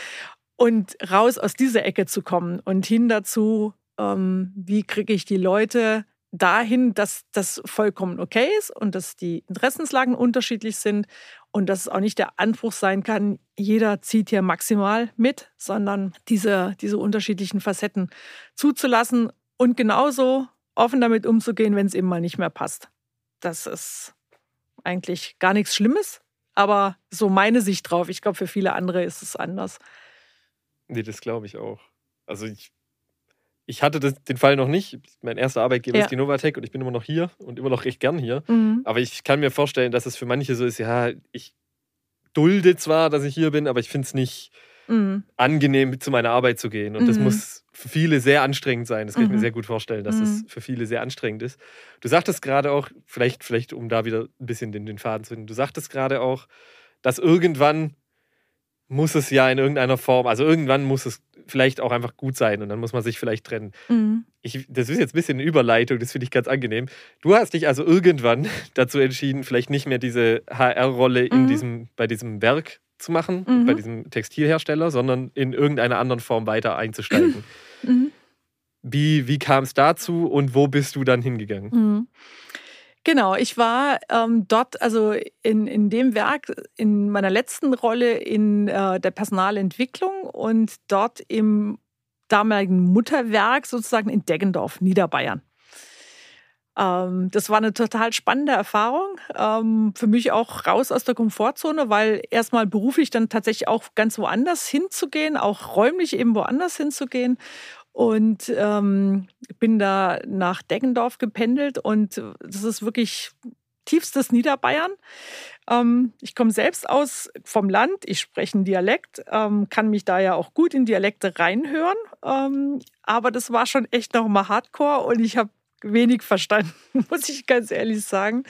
Und raus aus dieser Ecke zu kommen und hin dazu, ähm, wie kriege ich die Leute dahin, dass das vollkommen okay ist und dass die Interessenslagen unterschiedlich sind und dass es auch nicht der Anspruch sein kann, jeder zieht hier maximal mit, sondern diese, diese unterschiedlichen Facetten zuzulassen und genauso offen damit umzugehen, wenn es eben mal nicht mehr passt. Das ist eigentlich gar nichts Schlimmes, aber so meine Sicht drauf. Ich glaube, für viele andere ist es anders. Nee, das glaube ich auch. Also ich ich hatte das, den Fall noch nicht. Mein erster Arbeitgeber ja. ist die Novatec und ich bin immer noch hier und immer noch recht gern hier. Mhm. Aber ich kann mir vorstellen, dass es für manche so ist, ja, ich dulde zwar, dass ich hier bin, aber ich finde es nicht mhm. angenehm, zu meiner Arbeit zu gehen. Und mhm. das muss für viele sehr anstrengend sein. Das kann ich mir mhm. sehr gut vorstellen, dass es mhm. für viele sehr anstrengend ist. Du sagtest gerade auch, vielleicht, vielleicht um da wieder ein bisschen den, den Faden zu finden, du sagtest gerade auch, dass irgendwann muss es ja in irgendeiner Form, also irgendwann muss es vielleicht auch einfach gut sein und dann muss man sich vielleicht trennen. Mhm. Ich, das ist jetzt ein bisschen eine Überleitung, das finde ich ganz angenehm. Du hast dich also irgendwann dazu entschieden, vielleicht nicht mehr diese HR-Rolle in mhm. diesem, bei diesem Werk zu machen, mhm. bei diesem Textilhersteller, sondern in irgendeiner anderen Form weiter einzusteigen. Mhm. Wie, wie kam es dazu und wo bist du dann hingegangen? Genau, ich war ähm, dort, also in, in dem Werk, in meiner letzten Rolle in äh, der Personalentwicklung und dort im damaligen Mutterwerk sozusagen in Deggendorf, Niederbayern. Ähm, das war eine total spannende Erfahrung. Ähm, für mich auch raus aus der Komfortzone, weil erstmal beruflich dann tatsächlich auch ganz woanders hinzugehen, auch räumlich eben woanders hinzugehen und ähm, bin da nach Deggendorf gependelt und das ist wirklich tiefstes Niederbayern. Ähm, ich komme selbst aus vom Land, ich spreche einen Dialekt, ähm, kann mich da ja auch gut in Dialekte reinhören, ähm, aber das war schon echt noch mal Hardcore und ich habe wenig verstanden, muss ich ganz ehrlich sagen.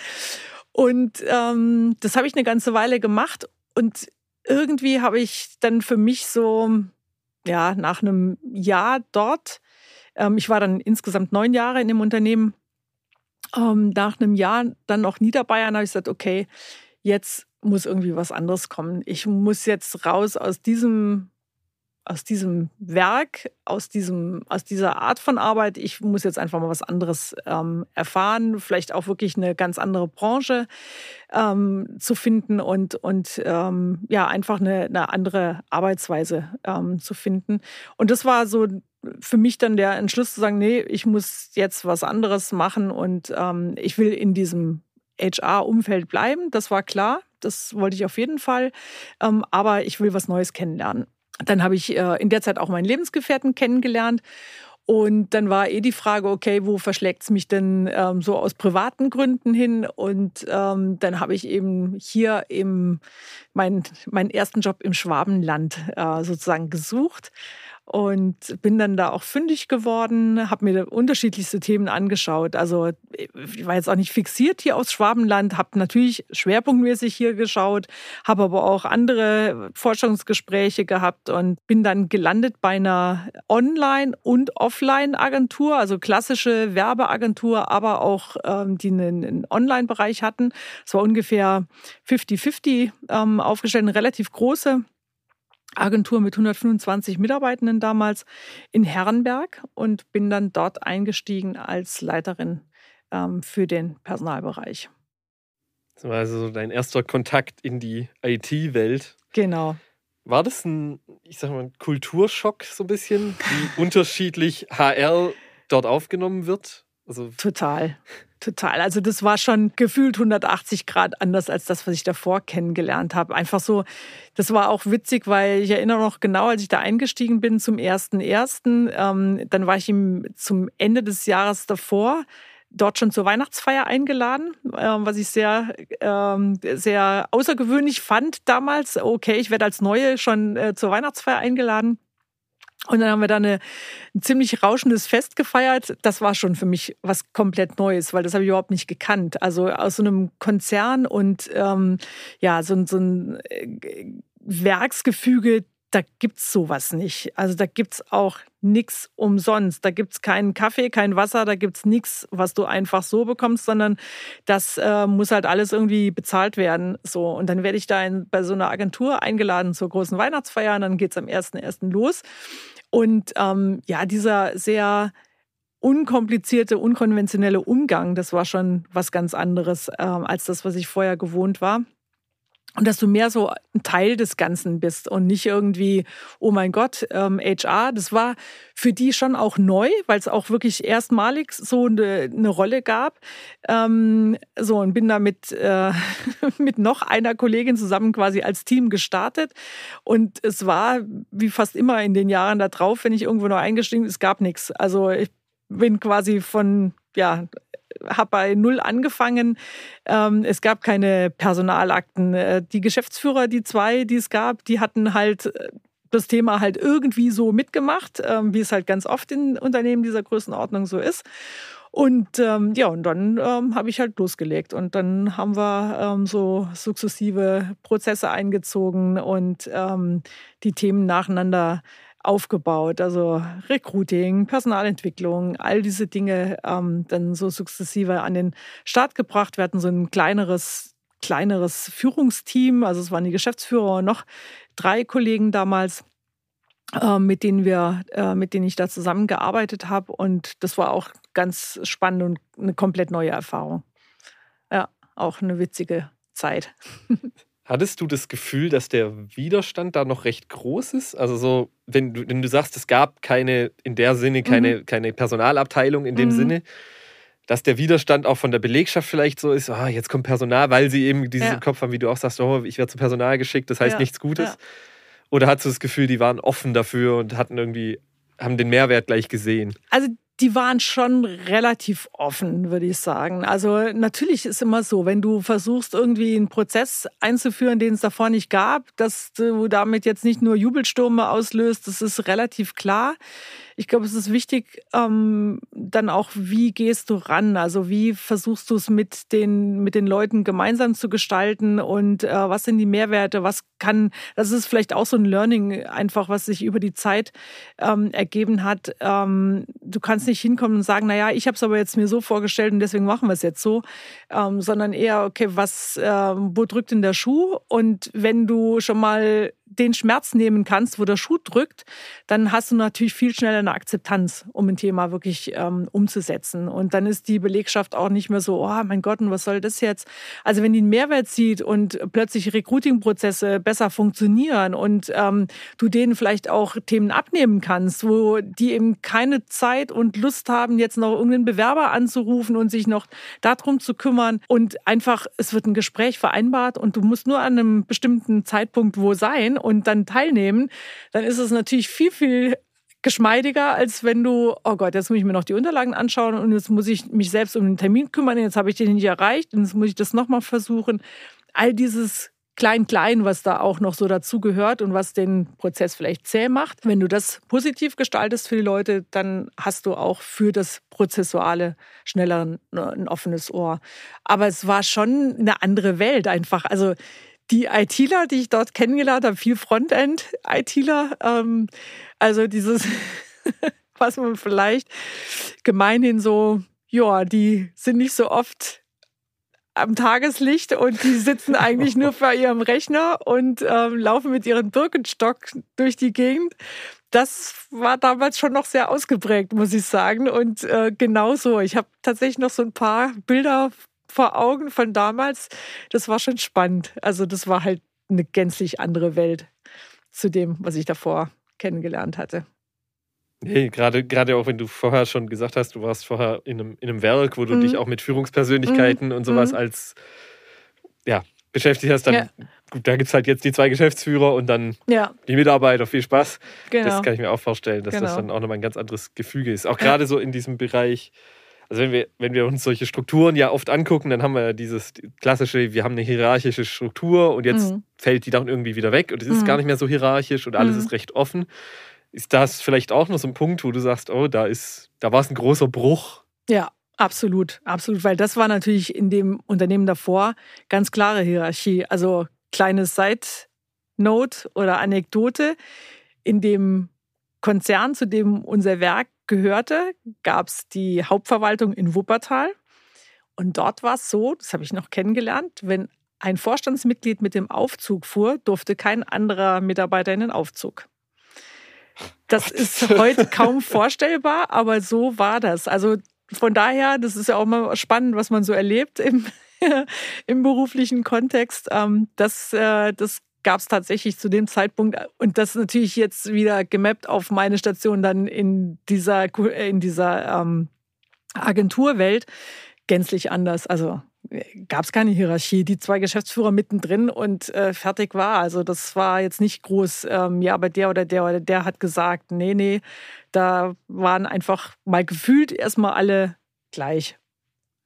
Und ähm, das habe ich eine ganze Weile gemacht und irgendwie habe ich dann für mich so ja, nach einem Jahr dort, ähm, ich war dann insgesamt neun Jahre in dem Unternehmen, ähm, nach einem Jahr dann noch Niederbayern, habe ich gesagt, okay, jetzt muss irgendwie was anderes kommen. Ich muss jetzt raus aus diesem aus diesem Werk, aus, diesem, aus dieser Art von Arbeit, ich muss jetzt einfach mal was anderes ähm, erfahren, vielleicht auch wirklich eine ganz andere Branche ähm, zu finden und, und ähm, ja, einfach eine, eine andere Arbeitsweise ähm, zu finden. Und das war so für mich dann der Entschluss zu sagen, nee, ich muss jetzt was anderes machen und ähm, ich will in diesem HR-Umfeld bleiben. Das war klar. Das wollte ich auf jeden Fall. Ähm, aber ich will was Neues kennenlernen. Dann habe ich äh, in der Zeit auch meinen Lebensgefährten kennengelernt. Und dann war eh die Frage, okay, wo verschlägt es mich denn ähm, so aus privaten Gründen hin? Und ähm, dann habe ich eben hier im, mein, meinen ersten Job im Schwabenland äh, sozusagen gesucht und bin dann da auch fündig geworden, habe mir unterschiedlichste Themen angeschaut. Also ich war jetzt auch nicht fixiert hier aus Schwabenland, habe natürlich schwerpunktmäßig hier geschaut, habe aber auch andere Forschungsgespräche gehabt und bin dann gelandet bei einer Online- und Offline-Agentur, also klassische Werbeagentur, aber auch ähm, die einen, Online-Bereich hatten. Es war ungefähr 50-50 ähm, aufgestellt, eine relativ große Agentur mit 125 Mitarbeitenden damals in Herrenberg und bin dann dort eingestiegen als Leiterin ähm, für den Personalbereich. Das war also dein erster Kontakt in die IT-Welt. Genau. War das ein, ich sag mal, ein Kulturschock so ein bisschen, wie unterschiedlich HR dort aufgenommen wird? Also Total. Total. Also das war schon gefühlt 180 Grad anders als das, was ich davor kennengelernt habe. Einfach so, das war auch witzig, weil ich erinnere noch genau, als ich da eingestiegen bin zum ersten ersten, ähm, dann war ich ihm zum Ende des Jahres davor dort schon zur Weihnachtsfeier eingeladen, äh, was ich sehr, äh, sehr außergewöhnlich fand damals. Okay, ich werde als Neue schon äh, zur Weihnachtsfeier eingeladen. Und dann haben wir da eine, ein ziemlich rauschendes Fest gefeiert. Das war schon für mich was komplett Neues, weil das habe ich überhaupt nicht gekannt. Also aus so einem Konzern und ähm, ja, so, so ein äh, Werksgefüge, da gibt's sowas nicht. Also da gibt's auch nichts umsonst. Da gibt's keinen Kaffee, kein Wasser, da gibt's nichts, was du einfach so bekommst, sondern das äh, muss halt alles irgendwie bezahlt werden. So und dann werde ich da in, bei so einer Agentur eingeladen zur großen Weihnachtsfeier. Und dann geht's am 1.1. los. Und ähm, ja, dieser sehr unkomplizierte, unkonventionelle Umgang, das war schon was ganz anderes äh, als das, was ich vorher gewohnt war. Und dass du mehr so ein Teil des Ganzen bist und nicht irgendwie, oh mein Gott, ähm, HR. Das war für die schon auch neu, weil es auch wirklich erstmalig so eine, eine Rolle gab. Ähm, so und bin da mit, äh, mit noch einer Kollegin zusammen quasi als Team gestartet. Und es war wie fast immer in den Jahren da drauf, wenn ich irgendwo noch eingestiegen bin, es gab nichts. Also ich bin quasi von ja, habe bei Null angefangen. Ähm, es gab keine Personalakten. Äh, die Geschäftsführer, die zwei, die es gab, die hatten halt äh, das Thema halt irgendwie so mitgemacht, ähm, wie es halt ganz oft in Unternehmen dieser Größenordnung so ist. Und ähm, ja, und dann ähm, habe ich halt losgelegt. Und dann haben wir ähm, so sukzessive Prozesse eingezogen und ähm, die Themen nacheinander aufgebaut. Also Recruiting, Personalentwicklung, all diese Dinge ähm, dann so sukzessive an den Start gebracht. Wir hatten so ein kleineres, kleineres Führungsteam. Also es waren die Geschäftsführer und noch drei Kollegen damals. Äh, mit denen wir, äh, mit denen ich da zusammengearbeitet habe. Und das war auch ganz spannend und eine komplett neue Erfahrung. Ja, auch eine witzige Zeit. Hattest du das Gefühl, dass der Widerstand da noch recht groß ist? Also so, wenn du, wenn du sagst, es gab keine, in der Sinne, keine, mhm. keine Personalabteilung in dem mhm. Sinne, dass der Widerstand auch von der Belegschaft vielleicht so ist, oh, jetzt kommt Personal, weil sie eben dieses ja. im Kopf haben, wie du auch sagst, oh, ich werde zu Personal geschickt, das heißt ja. nichts Gutes. Ja. Oder hast du das Gefühl, die waren offen dafür und hatten irgendwie, haben den Mehrwert gleich gesehen? Also die waren schon relativ offen, würde ich sagen. Also natürlich ist immer so, wenn du versuchst, irgendwie einen Prozess einzuführen, den es davor nicht gab, dass du damit jetzt nicht nur Jubelstürme auslöst, das ist relativ klar ich glaube, es ist wichtig, ähm, dann auch, wie gehst du ran? Also wie versuchst du es mit den, mit den Leuten gemeinsam zu gestalten und äh, was sind die Mehrwerte? Was kann, das ist vielleicht auch so ein Learning einfach, was sich über die Zeit ähm, ergeben hat. Ähm, du kannst nicht hinkommen und sagen, naja, ich habe es aber jetzt mir so vorgestellt und deswegen machen wir es jetzt so, ähm, sondern eher, okay, was, äh, wo drückt denn der Schuh? Und wenn du schon mal den Schmerz nehmen kannst, wo der Schuh drückt, dann hast du natürlich viel schneller eine Akzeptanz, um ein Thema wirklich ähm, umzusetzen. Und dann ist die Belegschaft auch nicht mehr so, oh mein Gott, und was soll das jetzt? Also wenn die einen Mehrwert sieht und plötzlich Recruiting-Prozesse besser funktionieren und ähm, du denen vielleicht auch Themen abnehmen kannst, wo die eben keine Zeit und Lust haben, jetzt noch irgendeinen Bewerber anzurufen und sich noch darum zu kümmern und einfach, es wird ein Gespräch vereinbart und du musst nur an einem bestimmten Zeitpunkt wo sein und dann teilnehmen, dann ist es natürlich viel, viel geschmeidiger, als wenn du, oh Gott, jetzt muss ich mir noch die Unterlagen anschauen und jetzt muss ich mich selbst um den Termin kümmern, jetzt habe ich den nicht erreicht und jetzt muss ich das nochmal versuchen. All dieses Klein-Klein, was da auch noch so dazu gehört und was den Prozess vielleicht zäh macht. Wenn du das positiv gestaltest für die Leute, dann hast du auch für das Prozessuale schneller ein, ein offenes Ohr. Aber es war schon eine andere Welt einfach. Also die ITler, die ich dort kennengelernt habe, viel Frontend-ITler, ähm, also dieses, was man vielleicht gemeinhin so, ja, die sind nicht so oft am Tageslicht und die sitzen eigentlich nur vor ihrem Rechner und ähm, laufen mit ihren Birkenstock durch die Gegend. Das war damals schon noch sehr ausgeprägt, muss ich sagen. Und äh, genauso. Ich habe tatsächlich noch so ein paar Bilder vor Augen von damals. Das war schon spannend. Also das war halt eine gänzlich andere Welt. zu dem, was ich davor kennengelernt hatte. Nee, gerade, gerade auch wenn du vorher schon gesagt hast, du warst vorher in einem, in einem Werk, wo du mhm. dich auch mit Führungspersönlichkeiten mhm. und sowas mhm. als ja, beschäftigt hast, dann ja. gut, da gibt es halt jetzt die zwei Geschäftsführer und dann ja. die Mitarbeiter. Viel Spaß. Genau. Das kann ich mir auch vorstellen, dass genau. das dann auch nochmal ein ganz anderes Gefüge ist. Auch gerade so in diesem Bereich. Also wenn wir, wenn wir uns solche Strukturen ja oft angucken, dann haben wir ja dieses klassische, wir haben eine hierarchische Struktur und jetzt mhm. fällt die dann irgendwie wieder weg und es ist mhm. gar nicht mehr so hierarchisch und alles mhm. ist recht offen. Ist das vielleicht auch noch so ein Punkt, wo du sagst, oh, da ist, da war es ein großer Bruch? Ja, absolut, absolut, weil das war natürlich in dem Unternehmen davor ganz klare Hierarchie. Also kleines Side-Note oder Anekdote. In dem Konzern, zu dem unser Werk gehörte, gab es die Hauptverwaltung in Wuppertal. Und dort war es so, das habe ich noch kennengelernt, wenn ein Vorstandsmitglied mit dem Aufzug fuhr, durfte kein anderer Mitarbeiter in den Aufzug. Das ist heute kaum vorstellbar, aber so war das. Also von daher, das ist ja auch mal spannend, was man so erlebt im, im beruflichen Kontext. Ähm, das, äh, das gab es tatsächlich zu dem Zeitpunkt und das natürlich jetzt wieder gemappt auf meine Station dann in dieser, in dieser ähm, Agenturwelt gänzlich anders. Also gab es keine Hierarchie. Die zwei Geschäftsführer mittendrin und äh, fertig war. Also das war jetzt nicht groß, ähm, ja, aber der oder der oder der hat gesagt, nee, nee. Da waren einfach mal gefühlt erstmal alle gleich.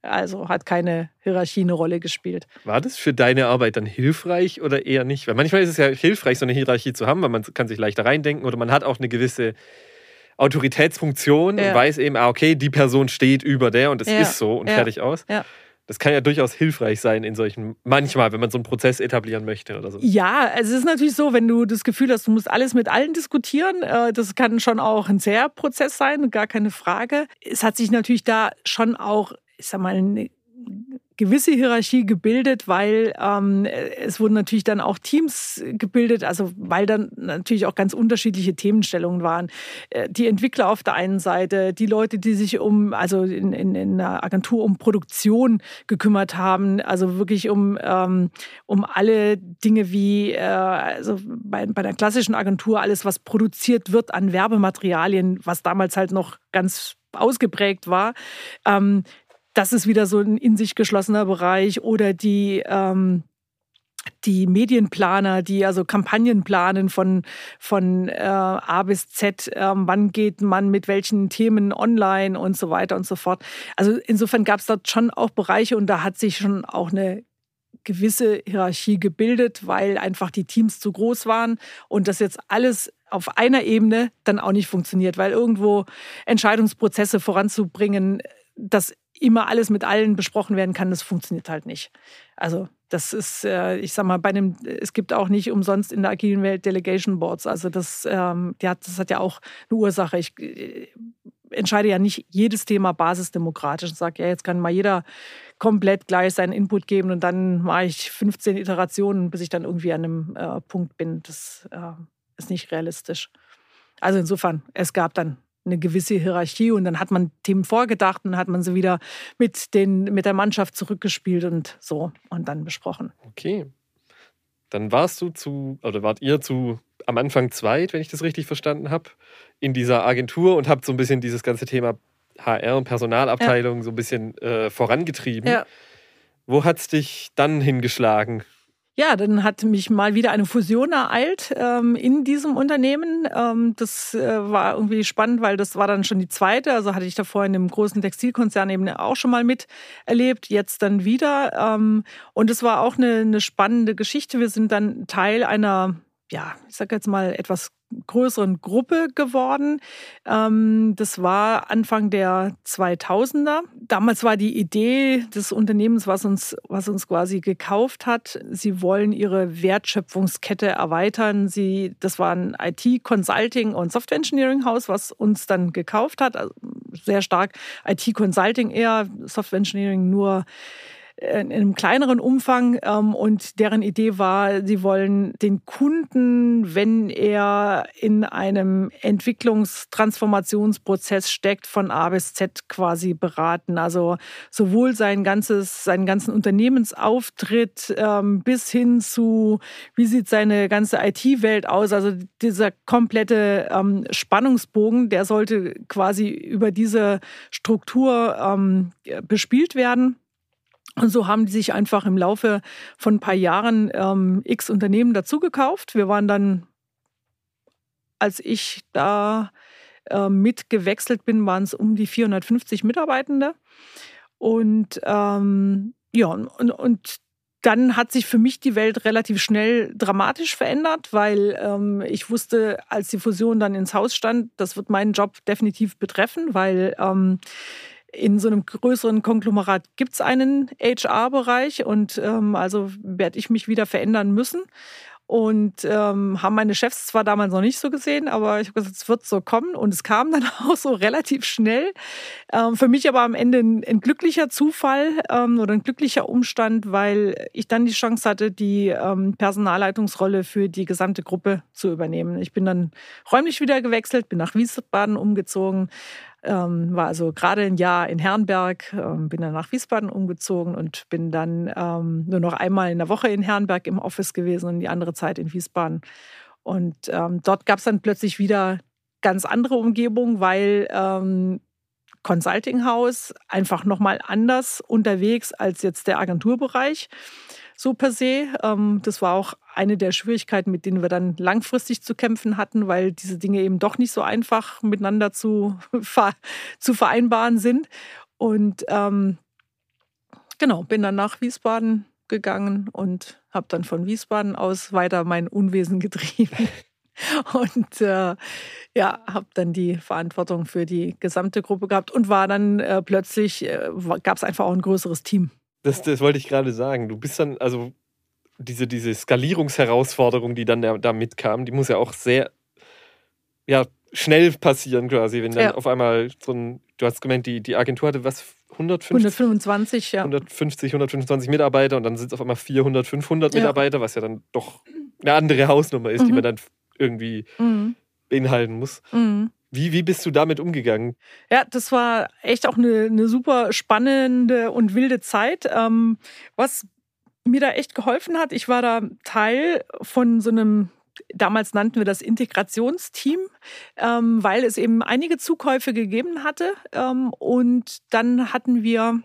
Also hat keine Hierarchie eine Rolle gespielt. War das für deine Arbeit dann hilfreich oder eher nicht? Weil manchmal ist es ja hilfreich, so eine Hierarchie zu haben, weil man kann sich leichter reindenken oder man hat auch eine gewisse Autoritätsfunktion ja. und weiß eben, ah, okay, die Person steht über der und es ja. ist so und ja. fertig aus. Ja. Das kann ja durchaus hilfreich sein in solchen, manchmal, wenn man so einen Prozess etablieren möchte oder so. Ja, also es ist natürlich so, wenn du das Gefühl hast, du musst alles mit allen diskutieren, äh, das kann schon auch ein sehr Prozess sein, gar keine Frage. Es hat sich natürlich da schon auch, ich sag mal, eine gewisse Hierarchie gebildet, weil ähm, es wurden natürlich dann auch Teams gebildet, also weil dann natürlich auch ganz unterschiedliche Themenstellungen waren. Äh, die Entwickler auf der einen Seite, die Leute, die sich um, also in, in, in einer Agentur um Produktion gekümmert haben, also wirklich um, ähm, um alle Dinge wie, äh, also bei, bei einer klassischen Agentur, alles, was produziert wird an Werbematerialien, was damals halt noch ganz ausgeprägt war. Ähm, das ist wieder so ein in sich geschlossener Bereich oder die ähm, die Medienplaner, die also Kampagnen planen von, von äh, A bis Z, äh, wann geht man mit welchen Themen online und so weiter und so fort. Also insofern gab es dort schon auch Bereiche und da hat sich schon auch eine gewisse Hierarchie gebildet, weil einfach die Teams zu groß waren und das jetzt alles auf einer Ebene dann auch nicht funktioniert, weil irgendwo Entscheidungsprozesse voranzubringen, das immer alles mit allen besprochen werden kann, das funktioniert halt nicht. Also das ist, äh, ich sag mal, bei einem, es gibt auch nicht umsonst in der agilen Welt Delegation Boards. Also das, ähm, hat, das hat ja auch eine Ursache. Ich äh, entscheide ja nicht jedes Thema basisdemokratisch und sage, ja, jetzt kann mal jeder komplett gleich seinen Input geben und dann mache ich 15 Iterationen, bis ich dann irgendwie an einem äh, Punkt bin. Das äh, ist nicht realistisch. Also insofern, es gab dann eine gewisse Hierarchie und dann hat man Themen vorgedacht und dann hat man sie wieder mit, den, mit der Mannschaft zurückgespielt und so und dann besprochen. Okay. Dann warst du zu, oder wart ihr zu am Anfang zweit, wenn ich das richtig verstanden habe, in dieser Agentur und habt so ein bisschen dieses ganze Thema HR und Personalabteilung ja. so ein bisschen äh, vorangetrieben. Ja. Wo hat es dich dann hingeschlagen? Ja, dann hat mich mal wieder eine Fusion ereilt ähm, in diesem Unternehmen. Ähm, das äh, war irgendwie spannend, weil das war dann schon die zweite. Also hatte ich davor in einem großen Textilkonzern eben auch schon mal miterlebt, jetzt dann wieder. Ähm, und es war auch eine, eine spannende Geschichte. Wir sind dann Teil einer ja, ich sage jetzt mal, etwas größeren Gruppe geworden. Ähm, das war Anfang der 2000er. Damals war die Idee des Unternehmens, was uns, was uns quasi gekauft hat, sie wollen ihre Wertschöpfungskette erweitern. Sie, das war ein IT-Consulting und Software-Engineering-Haus, was uns dann gekauft hat. Also sehr stark IT-Consulting eher, Software-Engineering nur in einem kleineren Umfang. Ähm, und deren Idee war, sie wollen den Kunden, wenn er in einem Entwicklungstransformationsprozess steckt, von A bis Z quasi beraten. Also sowohl sein ganzes, seinen ganzen Unternehmensauftritt ähm, bis hin zu, wie sieht seine ganze IT-Welt aus. Also dieser komplette ähm, Spannungsbogen, der sollte quasi über diese Struktur bespielt werden. Und so haben die sich einfach im Laufe von ein paar Jahren ähm, x Unternehmen dazugekauft. Wir waren dann, als ich da äh, mitgewechselt bin, waren es um die 450 Mitarbeitende. Und ähm, ja, und, und dann hat sich für mich die Welt relativ schnell dramatisch verändert, weil ähm, ich wusste, als die Fusion dann ins Haus stand, das wird meinen Job definitiv betreffen, weil ähm, in so einem größeren Konglomerat gibt es einen HR-Bereich und ähm, also werde ich mich wieder verändern müssen. Und ähm, haben meine Chefs zwar damals noch nicht so gesehen, aber ich habe gesagt, es wird so kommen. Und es kam dann auch so relativ schnell. Ähm, für mich aber am Ende ein, ein glücklicher Zufall ähm, oder ein glücklicher Umstand, weil ich dann die Chance hatte, die ähm, Personalleitungsrolle für die gesamte Gruppe zu übernehmen. Ich bin dann räumlich wieder gewechselt, bin nach Wiesbaden umgezogen, ähm, war also gerade ein Jahr in Herrenberg, ähm, bin dann nach Wiesbaden umgezogen und bin dann ähm, nur noch einmal in der Woche in Herrenberg im Office gewesen und die andere Zeit in Wiesbaden. Und ähm, dort gab es dann plötzlich wieder ganz andere Umgebung, weil ähm, Consulting House einfach nochmal anders unterwegs als jetzt der Agenturbereich so per se. Ähm, das war auch eine der Schwierigkeiten, mit denen wir dann langfristig zu kämpfen hatten, weil diese Dinge eben doch nicht so einfach miteinander zu, zu vereinbaren sind. Und ähm, genau, bin dann nach Wiesbaden gegangen und habe dann von Wiesbaden aus weiter mein Unwesen getrieben. Und äh, ja, habe dann die Verantwortung für die gesamte Gruppe gehabt und war dann äh, plötzlich, äh, gab es einfach auch ein größeres Team. Das, das wollte ich gerade sagen. Du bist dann, also diese, diese Skalierungsherausforderung, die dann da, da mitkam, die muss ja auch sehr ja, schnell passieren quasi, wenn dann ja. auf einmal so ein, du hast gemeint, die, die Agentur hatte was, 150, 125, ja. 150, 125 Mitarbeiter und dann sind es auf einmal 400, 500 ja. Mitarbeiter, was ja dann doch eine andere Hausnummer ist, mhm. die man dann irgendwie mhm. beinhalten muss. Mhm. Wie, wie bist du damit umgegangen? Ja, das war echt auch eine, eine super spannende und wilde Zeit. Ähm, was mir da echt geholfen hat, ich war da Teil von so einem damals nannten wir das Integrationsteam, ähm, weil es eben einige Zukäufe gegeben hatte. Ähm, und dann hatten wir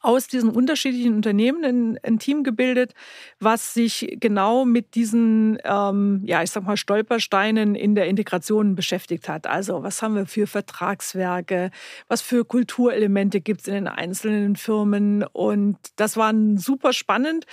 aus diesen unterschiedlichen Unternehmen ein, ein, Team gebildet, was sich genau mit diesen, ähm, ja, ich sag mal, Stolpersteinen in der Integration beschäftigt hat. Also, was haben wir für Vertragswerke? Was für Kulturelemente gibt es in den einzelnen Firmen? Und das war super spannend,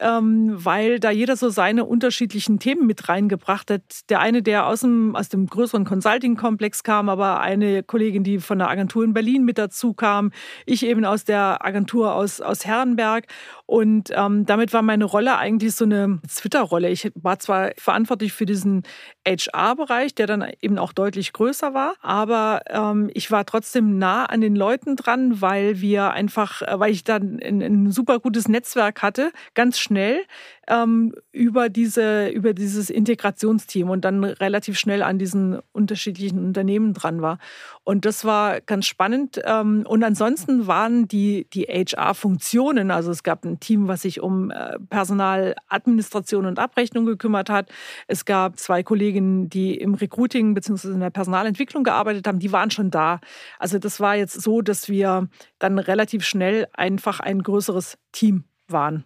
ähm, weil da jeder so seine unterschiedlichen Themen mit reingebracht hat. Der eine, der aus dem, aus dem größeren Consulting-Komplex kam, aber eine Kollegin, die von der Agentur in Berlin mit dazu kam. Ich eben aus der Agentur Agentur aus, aus Herrenberg. Und ähm, damit war meine Rolle eigentlich so eine Twitter-Rolle. Ich war zwar verantwortlich für diesen HR-Bereich, der dann eben auch deutlich größer war, aber ähm, ich war trotzdem nah an den Leuten dran, weil wir einfach, äh, weil ich dann ein, ein super gutes Netzwerk hatte, ganz schnell ähm, über, diese, über dieses Integrationsteam und dann relativ schnell an diesen unterschiedlichen Unternehmen dran war. Und das war ganz spannend. Ähm, und ansonsten waren die, die HR-Funktionen, also es gab ein Team, was sich um äh, Personaladministration und Abrechnung gekümmert hat. Es gab zwei Kolleginnen, die im Recruiting bzw. in der Personalentwicklung gearbeitet haben, die waren schon da. Also das war jetzt so, dass wir dann relativ schnell einfach ein größeres Team waren.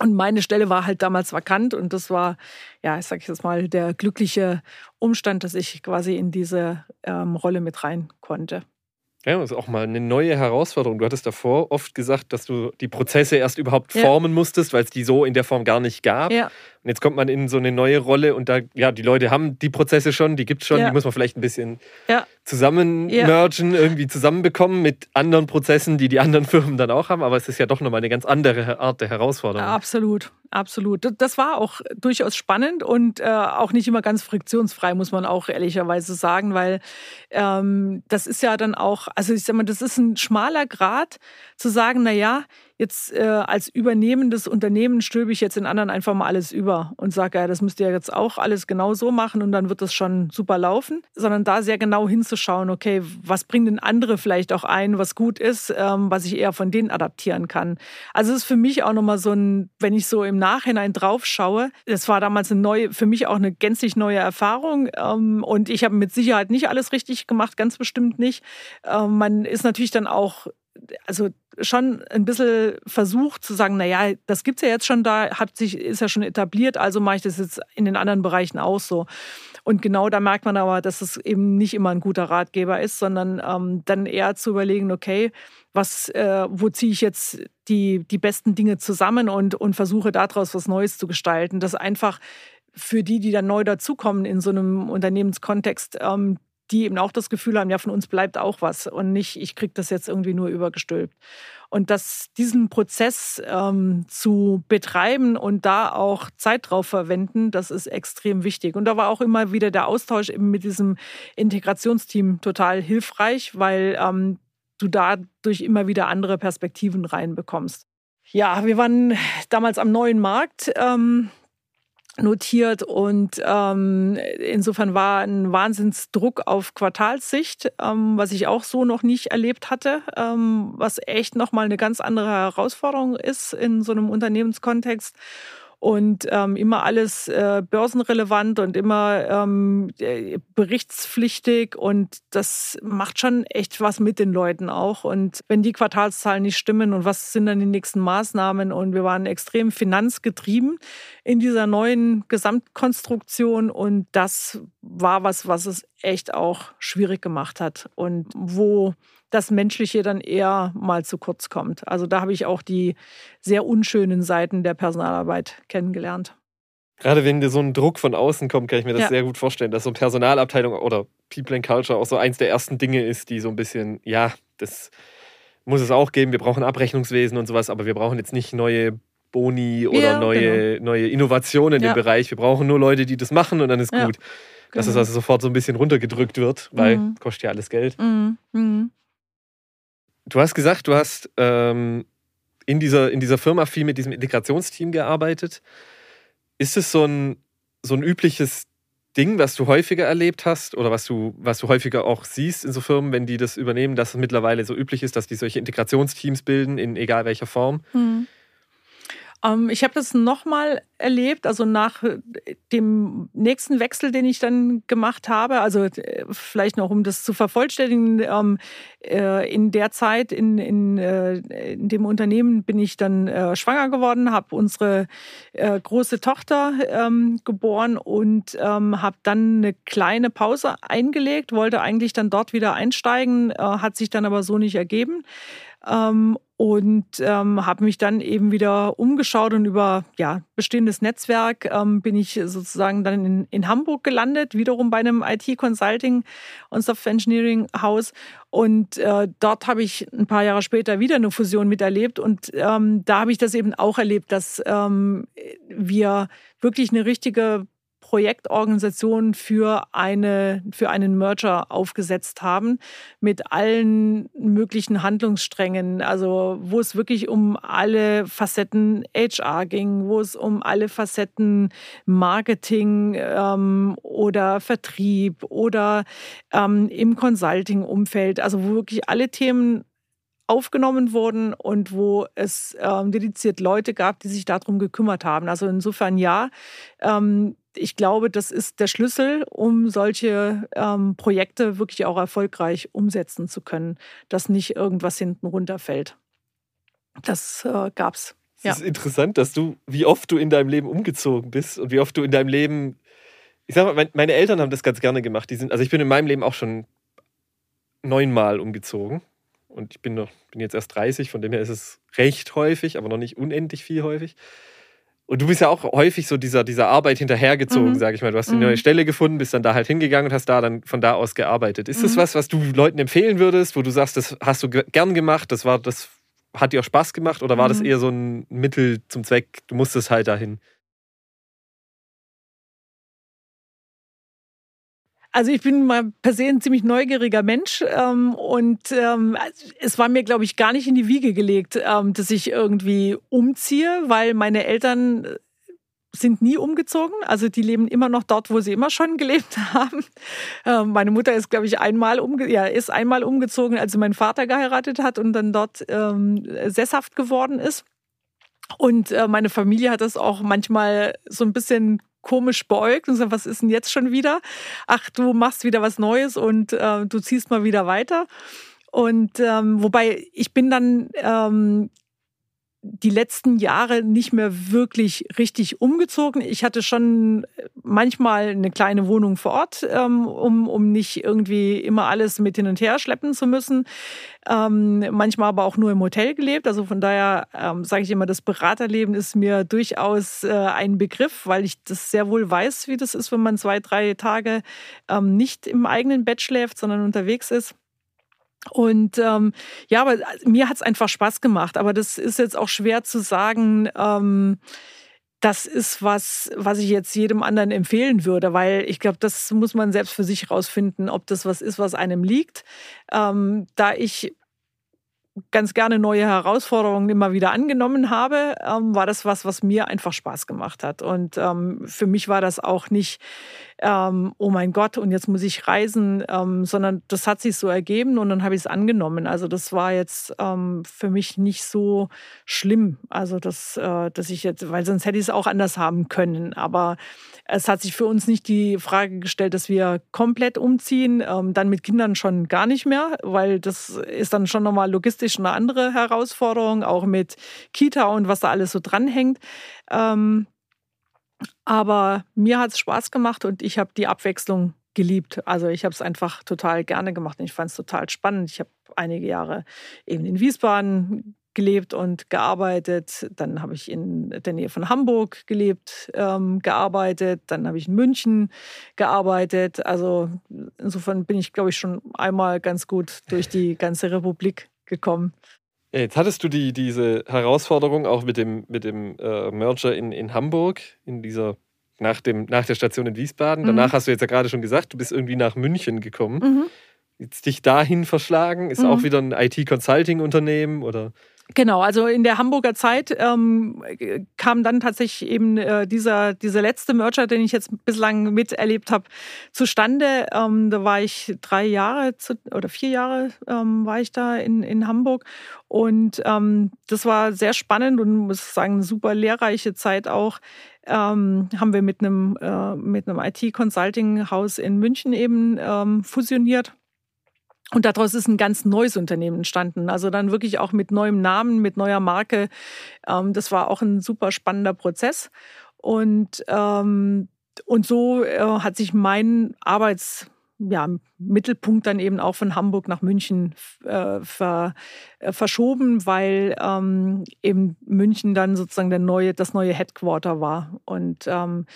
Und meine Stelle war halt damals vakant und das war, ja, ich sage jetzt mal, der glückliche Umstand, dass ich quasi in diese ähm, Rolle mit rein konnte. Ja, das ist auch mal eine neue Herausforderung. Du hattest davor oft gesagt, dass du die Prozesse erst überhaupt formen ja. musstest, weil es die so in der Form gar nicht gab. Ja. Und jetzt kommt man in so eine neue Rolle und da, ja, die Leute haben die Prozesse schon, die gibt es schon, Ja. die muss man vielleicht ein bisschen Ja. zusammen Ja. mergen, irgendwie zusammenbekommen mit anderen Prozessen, die die anderen Firmen dann auch haben. Aber es ist ja doch nochmal eine ganz andere Art der Herausforderung. Absolut, absolut. Das- war auch durchaus spannend und äh, auch nicht immer ganz friktionsfrei, muss man auch ehrlicherweise sagen, weil ähm, das ist ja dann auch, also ich sag mal, das ist ein schmaler Grad zu sagen, na ja, jetzt äh, als übernehmendes Unternehmen stülpe ich jetzt den anderen einfach mal alles über und sage, ja, das müsst ihr jetzt auch alles genau so machen und dann wird das schon super laufen, sondern da sehr genau hinzuschauen, okay, was bringen denn andere vielleicht auch ein, was gut ist, ähm, was ich eher von denen adaptieren kann. Also es ist für mich auch nochmal so ein, wenn ich so im Nachhinein drauf schaue, das war damals eine neue, für mich auch eine gänzlich neue Erfahrung ähm, und ich habe mit Sicherheit nicht alles richtig gemacht, ganz bestimmt nicht. Ähm, man ist natürlich dann auch also schon ein bisschen versucht zu sagen, naja, das gibt's ja jetzt schon da, hat sich, ist ja schon etabliert, also mache ich das jetzt in den anderen Bereichen auch so. Und genau da merkt man aber, dass es eben nicht immer ein guter Ratgeber ist, sondern ähm, dann eher zu überlegen, okay, was, äh, wo ziehe ich jetzt die, die besten Dinge zusammen und, und versuche daraus was Neues zu gestalten. Das einfach für die, die dann neu dazukommen in so einem Unternehmenskontext, ähm, die eben auch das Gefühl haben, ja, von uns bleibt auch was und nicht, ich kriege das jetzt irgendwie nur übergestülpt. Und das, diesen Prozess ähm, zu betreiben und da auch Zeit drauf verwenden, das ist extrem wichtig. Und da war auch immer wieder der Austausch eben mit diesem Integrationsteam total hilfreich, weil ähm, du dadurch immer wieder andere Perspektiven reinbekommst. Ja, wir waren damals am neuen Markt. Ähm, notiert und ähm, insofern war ein Wahnsinnsdruck auf Quartalssicht, ähm, was ich auch so noch nicht erlebt hatte, ähm, was echt nochmal eine ganz andere Herausforderung ist in so einem Unternehmenskontext und ähm, immer alles äh, börsenrelevant und immer ähm, äh, berichtspflichtig. Und das macht schon echt was mit den Leuten auch. Und wenn die Quartalszahlen nicht stimmen und was sind dann die nächsten Maßnahmen? Und wir waren extrem finanzgetrieben in dieser neuen Gesamtkonstruktion. Und das war was, was es echt auch schwierig gemacht hat. Und wo das Menschliche dann eher mal zu kurz kommt. Also da habe ich auch die sehr unschönen Seiten der Personalarbeit kennengelernt. Gerade wenn dir so ein Druck von außen kommt, kann ich mir das Ja. sehr gut vorstellen, dass so eine Personalabteilung oder People and Culture auch so eins der ersten Dinge ist, die so ein bisschen, ja, das muss es auch geben. Wir brauchen Abrechnungswesen und sowas, aber wir brauchen jetzt nicht neue Boni oder Ja, neue, neue Innovationen Ja. im Bereich. Wir brauchen nur Leute, die das machen und dann ist gut. Dass es Genau. also sofort so ein bisschen runtergedrückt wird, weil Mhm. kostet ja alles Geld. Mhm. Mhm. Du hast gesagt, du hast ähm, in, dieser, in dieser Firma viel mit diesem Integrationsteam gearbeitet. Ist es so ein, so ein übliches Ding, was du häufiger erlebt hast oder was du, was du häufiger auch siehst in so Firmen, wenn die das übernehmen, dass es mittlerweile so üblich ist, dass die solche Integrationsteams bilden, in egal welcher Form? Mhm. Ähm, ich habe das nochmal erlebt, also nach dem nächsten Wechsel, den ich dann gemacht habe, also äh, vielleicht noch, um das zu vervollständigen, ähm, äh, in der Zeit in, in, äh, in dem Unternehmen bin ich dann äh, schwanger geworden, habe unsere äh, große Tochter ähm, geboren und habe dann eine kleine Pause eingelegt, wollte eigentlich dann dort wieder einsteigen, äh, hat sich dann aber so nicht ergeben. Und ähm, habe mich dann eben wieder umgeschaut und über ja, bestehendes Netzwerk ähm, bin ich sozusagen dann in, in Hamburg gelandet, wiederum bei einem IT-Consulting und Software Engineering Haus. Und äh, dort habe ich ein paar Jahre später wieder eine Fusion miterlebt. Und ähm, da habe ich das eben auch erlebt, dass ähm, wir wirklich eine richtige Projektorganisation für, eine, für einen Merger aufgesetzt haben mit allen möglichen Handlungssträngen, also wo es wirklich um alle Facetten HR ging, wo es um alle Facetten Marketing ähm, oder Vertrieb oder ähm, im Consulting-Umfeld, also wo wirklich alle Themen aufgenommen wurden und wo es ähm, dediziert Leute gab, die sich darum gekümmert haben. Also insofern ja, ähm, ich glaube, das ist der Schlüssel, um solche ähm, Projekte wirklich auch erfolgreich umsetzen zu können, dass nicht irgendwas hinten runterfällt. Das äh, gab's. Es Ja. ist interessant, dass du, wie oft du in deinem Leben umgezogen bist und wie oft du in deinem Leben. Ich sag mal, mein, meine Eltern haben das ganz gerne gemacht. Die sind, also ich bin in meinem Leben auch schon neunmal umgezogen. Und ich bin, noch, bin jetzt erst 30, von dem her ist es recht häufig, aber noch nicht unendlich viel häufig. Und du bist ja auch häufig so dieser, dieser Arbeit hinterhergezogen, mhm. sage ich mal. Du hast eine mhm. neue Stelle gefunden, bist dann da halt hingegangen und hast da dann von da aus gearbeitet. Ist mhm. das was, was du Leuten empfehlen würdest, wo du sagst, das hast du gern gemacht, das war, das hat dir auch Spaß gemacht oder war das mhm. eher so ein Mittel zum Zweck, du musstest halt dahin? Also ich bin mal per se ein ziemlich neugieriger Mensch ähm, und ähm, es war mir, glaube ich, gar nicht in die Wiege gelegt, ähm, dass ich irgendwie umziehe, weil meine Eltern äh, sind nie umgezogen. Also die leben immer noch dort, wo sie immer schon gelebt haben. Ähm, meine Mutter ist, glaube ich, einmal umge ja, ist einmal umgezogen, als sie meinen Vater geheiratet hat und dann dort ähm, sesshaft geworden ist. Und äh, meine Familie hat das auch manchmal so ein bisschen komisch beäugt und so, was ist denn jetzt schon wieder? Ach, du machst wieder was Neues und äh, du ziehst mal wieder weiter. Und ähm, wobei ich bin dann ähm, die letzten Jahre nicht mehr wirklich richtig umgezogen. Ich hatte schon manchmal eine kleine Wohnung vor Ort, ähm, um, um nicht irgendwie immer alles mit hin und her schleppen zu müssen. Ähm, manchmal aber auch nur im Hotel gelebt. Also von daher ähm, sage ich immer, das Beraterleben ist mir durchaus äh, ein Begriff, weil ich das sehr wohl weiß, wie das ist, wenn man zwei, drei Tage nicht im eigenen Bett schläft, sondern unterwegs ist. Und ähm, ja, aber mir hat's einfach Spaß gemacht. Aber das ist jetzt auch schwer zu sagen. Ähm, das ist was, was ich jetzt jedem anderen empfehlen würde, weil ich glaube, das muss man selbst für sich rausfinden, ob das was ist, was einem liegt. Ähm, da ich ganz gerne neue Herausforderungen immer wieder angenommen habe, ähm, war das was, was mir einfach Spaß gemacht hat. Und ähm, für mich war das auch nicht, ähm, oh mein Gott, und jetzt muss ich reisen, ähm, sondern das hat sich so ergeben und dann habe ich es angenommen. Also das war jetzt ähm, für mich nicht so schlimm. Also das, äh, dass ich jetzt, weil sonst hätte ich es auch anders haben können. Aber es hat sich für uns nicht die Frage gestellt, dass wir komplett umziehen, ähm, dann mit Kindern schon gar nicht mehr, weil das ist dann schon nochmal logistisch eine andere Herausforderung, auch mit Kita und was da alles so dranhängt. Ähm, aber mir hat es Spaß gemacht und ich habe die Abwechslung geliebt. Also ich habe es einfach total gerne gemacht und ich fand es total spannend. Ich habe einige Jahre eben in Wiesbaden gelebt und gearbeitet. Dann habe ich in der Nähe von Hamburg gelebt, ähm, gearbeitet. Dann habe ich in München gearbeitet. Also insofern bin ich, glaube ich, schon einmal ganz gut durch die ganze Republik gekommen. Jetzt hattest du die, diese Herausforderung auch mit dem, mit dem äh, Merger in, in Hamburg, in dieser, nach, dem, nach der Station in Wiesbaden. Mhm. Danach hast du jetzt ja gerade schon gesagt, du bist irgendwie nach München gekommen. Mhm. Jetzt dich dahin verschlagen, ist mhm. auch wieder ein IT-Consulting-Unternehmen oder? Genau, also in der Hamburger Zeit ähm, kam dann tatsächlich eben äh, dieser, dieser letzte Merger, den ich jetzt bislang miterlebt habe, zustande. Ähm, da war ich drei Jahre zu, oder vier Jahre ähm, war ich da in, in Hamburg. Und ähm, das war sehr spannend und muss sagen, super lehrreiche Zeit auch. Ähm, haben wir mit einem, äh, mit einem IT-Consulting-Haus in München eben ähm, fusioniert und daraus ist ein ganz neues Unternehmen entstanden. Also dann wirklich auch mit neuem Namen, mit neuer Marke. Ähm, das war auch ein super spannender Prozess. Und, ähm, und so äh, hat sich mein Arbeits ja, Mittelpunkt dann eben auch von Hamburg nach München äh, ver, äh, verschoben, weil ähm, eben München dann sozusagen der neue, das neue Headquarter war. Und ähm,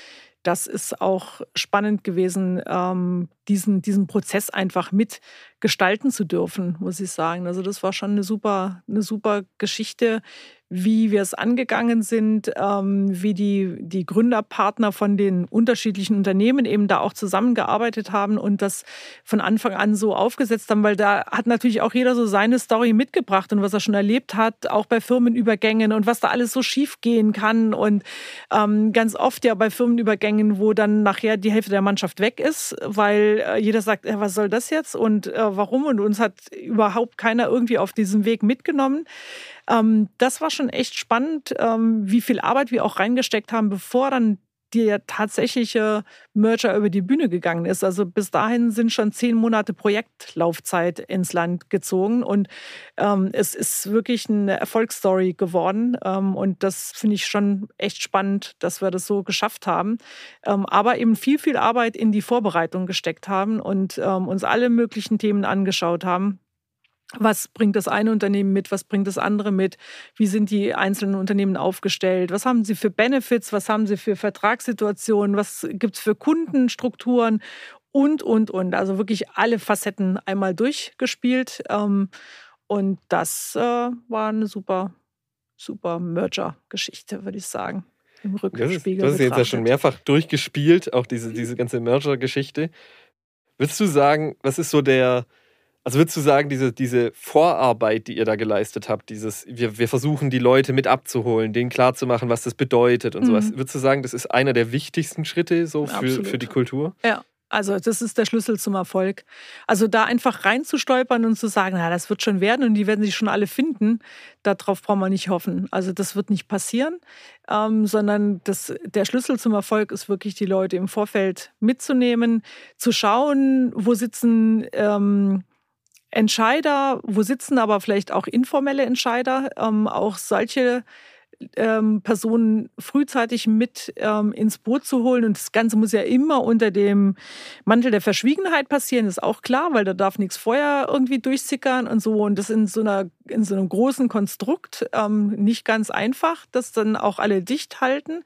das ist auch spannend gewesen, ähm, diesen, diesen Prozess einfach mitgestalten zu dürfen, muss ich sagen. Also das war schon eine super, eine super Geschichte, wie wir es angegangen sind, ähm, wie die, die Gründerpartner von den unterschiedlichen Unternehmen eben da auch zusammengearbeitet haben und das von Anfang an so aufgesetzt haben, weil da hat natürlich auch jeder so seine Story mitgebracht und was er schon erlebt hat, auch bei Firmenübergängen und was da alles so schief gehen kann und ähm, ganz oft ja bei Firmenübergängen, wo dann nachher die Hälfte der Mannschaft weg ist, weil äh, jeder sagt, äh, was soll das jetzt und äh, warum und uns hat überhaupt keiner irgendwie auf diesem Weg mitgenommen. Ähm, das war schon echt spannend, ähm, wie viel Arbeit wir auch reingesteckt haben, bevor dann der tatsächliche Merger über die Bühne gegangen ist. Also bis dahin sind schon zehn Monate Projektlaufzeit ins Land gezogen und ähm, es ist wirklich eine Erfolgsstory geworden ähm, und das finde ich schon echt spannend, dass wir das so geschafft haben. Ähm, aber eben viel, viel Arbeit in die Vorbereitung gesteckt haben und ähm, uns alle möglichen Themen angeschaut haben was bringt das eine Unternehmen mit, was bringt das andere mit, wie sind die einzelnen Unternehmen aufgestellt, was haben sie für Benefits, was haben sie für Vertragssituationen, was gibt es für Kundenstrukturen und, und, und. Also wirklich alle Facetten einmal durchgespielt. Ähm, und das äh, war eine super, super Merger-Geschichte, würde ich sagen. Im Rückspiegel. Das ist, das ist jetzt ja schon mehrfach durchgespielt, auch diese, diese ganze Merger-Geschichte. Würdest du sagen, was ist so der, also würdest du sagen, diese, diese Vorarbeit, die ihr da geleistet habt, dieses, wir, wir versuchen die Leute mit abzuholen, denen klarzumachen, was das bedeutet und mhm. sowas, würdest du sagen, das ist einer der wichtigsten Schritte so für, für die Kultur? Ja, also das ist der Schlüssel zum Erfolg. Also da einfach reinzustolpern und zu sagen, na, das wird schon werden und die werden sich schon alle finden, darauf braucht man nicht hoffen. Also das wird nicht passieren, ähm, sondern das, der Schlüssel zum Erfolg ist wirklich, die Leute im Vorfeld mitzunehmen, zu schauen, wo sitzen ähm, Entscheider, wo sitzen aber vielleicht auch informelle Entscheider, ähm, auch solche ähm, Personen frühzeitig mit ähm, ins Boot zu holen. Und das Ganze muss ja immer unter dem Mantel der Verschwiegenheit passieren, ist auch klar, weil da darf nichts vorher irgendwie durchsickern und so. Und das in so, einer, in so einem großen Konstrukt ähm, nicht ganz einfach, das dann auch alle dicht halten.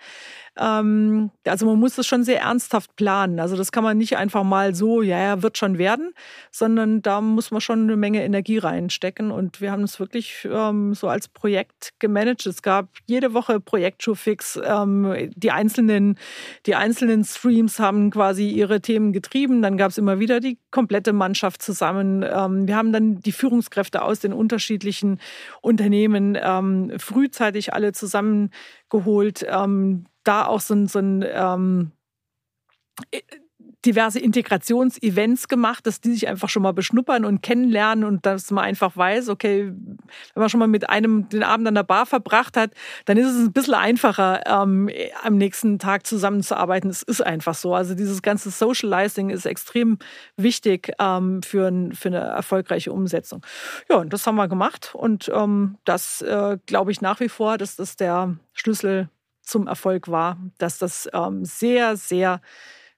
Ähm, also man muss das schon sehr ernsthaft planen. Also das kann man nicht einfach mal so, ja, ja, wird schon werden, sondern da muss man schon eine Menge Energie reinstecken. Und wir haben es wirklich ähm, so als Projekt gemanagt. Es gab jede Woche Projektschuhfix. Ähm, die, einzelnen, die einzelnen Streams haben quasi ihre Themen getrieben. Dann gab es immer wieder die komplette Mannschaft zusammen. Ähm, wir haben dann die Führungskräfte aus den unterschiedlichen Unternehmen ähm, frühzeitig alle zusammengeholt. Ähm, da auch so ein, so ein ähm, diverse Integrationsevents gemacht, dass die sich einfach schon mal beschnuppern und kennenlernen und dass man einfach weiß, okay, wenn man schon mal mit einem den Abend an der Bar verbracht hat, dann ist es ein bisschen einfacher, ähm, am nächsten Tag zusammenzuarbeiten. Es ist einfach so. Also dieses ganze Socializing ist extrem wichtig ähm, für, ein, für eine erfolgreiche Umsetzung. Ja, und das haben wir gemacht und ähm, das äh, glaube ich nach wie vor, dass das der Schlüssel zum Erfolg war, dass das ähm, sehr, sehr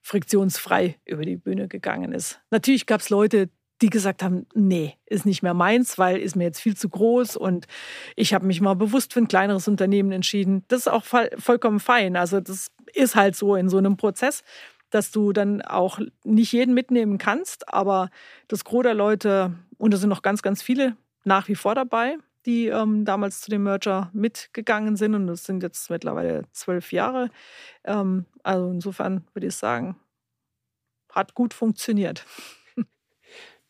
friktionsfrei über die Bühne gegangen ist. Natürlich gab es Leute, die gesagt haben, nee, ist nicht mehr meins, weil ist mir jetzt viel zu groß und ich habe mich mal bewusst für ein kleineres Unternehmen entschieden. Das ist auch vollkommen fein. Also das ist halt so in so einem Prozess, dass du dann auch nicht jeden mitnehmen kannst, aber das Gros der Leute, und da sind noch ganz, ganz viele nach wie vor dabei, die ähm, damals zu dem Merger mitgegangen sind. Und das sind jetzt mittlerweile zwölf Jahre. Ähm, also insofern würde ich sagen, hat gut funktioniert.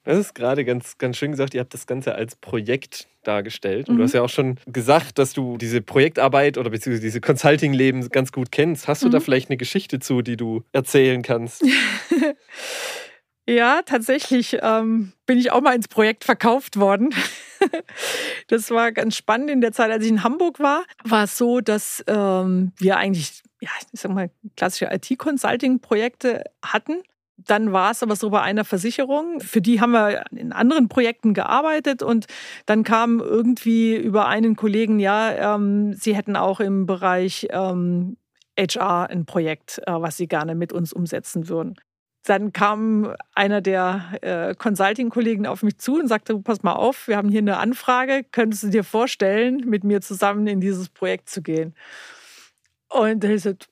Das ist gerade ganz, ganz schön gesagt, ihr habt das Ganze als Projekt dargestellt. Und mhm. du hast ja auch schon gesagt, dass du diese Projektarbeit oder beziehungsweise diese Consulting-Leben ganz gut kennst. Hast du mhm. da vielleicht eine Geschichte zu, die du erzählen kannst? Ja, tatsächlich ähm, bin ich auch mal ins Projekt verkauft worden. das war ganz spannend. In der Zeit, als ich in Hamburg war, war es so, dass ähm, wir eigentlich, ja, ich sag mal, klassische IT-Consulting-Projekte hatten. Dann war es aber so bei einer Versicherung, für die haben wir in anderen Projekten gearbeitet und dann kam irgendwie über einen Kollegen, ja, ähm, sie hätten auch im Bereich ähm, HR ein Projekt, äh, was sie gerne mit uns umsetzen würden dann kam einer der äh, Consulting-Kollegen auf mich zu und sagte, pass mal auf, wir haben hier eine Anfrage, könntest du dir vorstellen, mit mir zusammen in dieses Projekt zu gehen? Und ich sagte,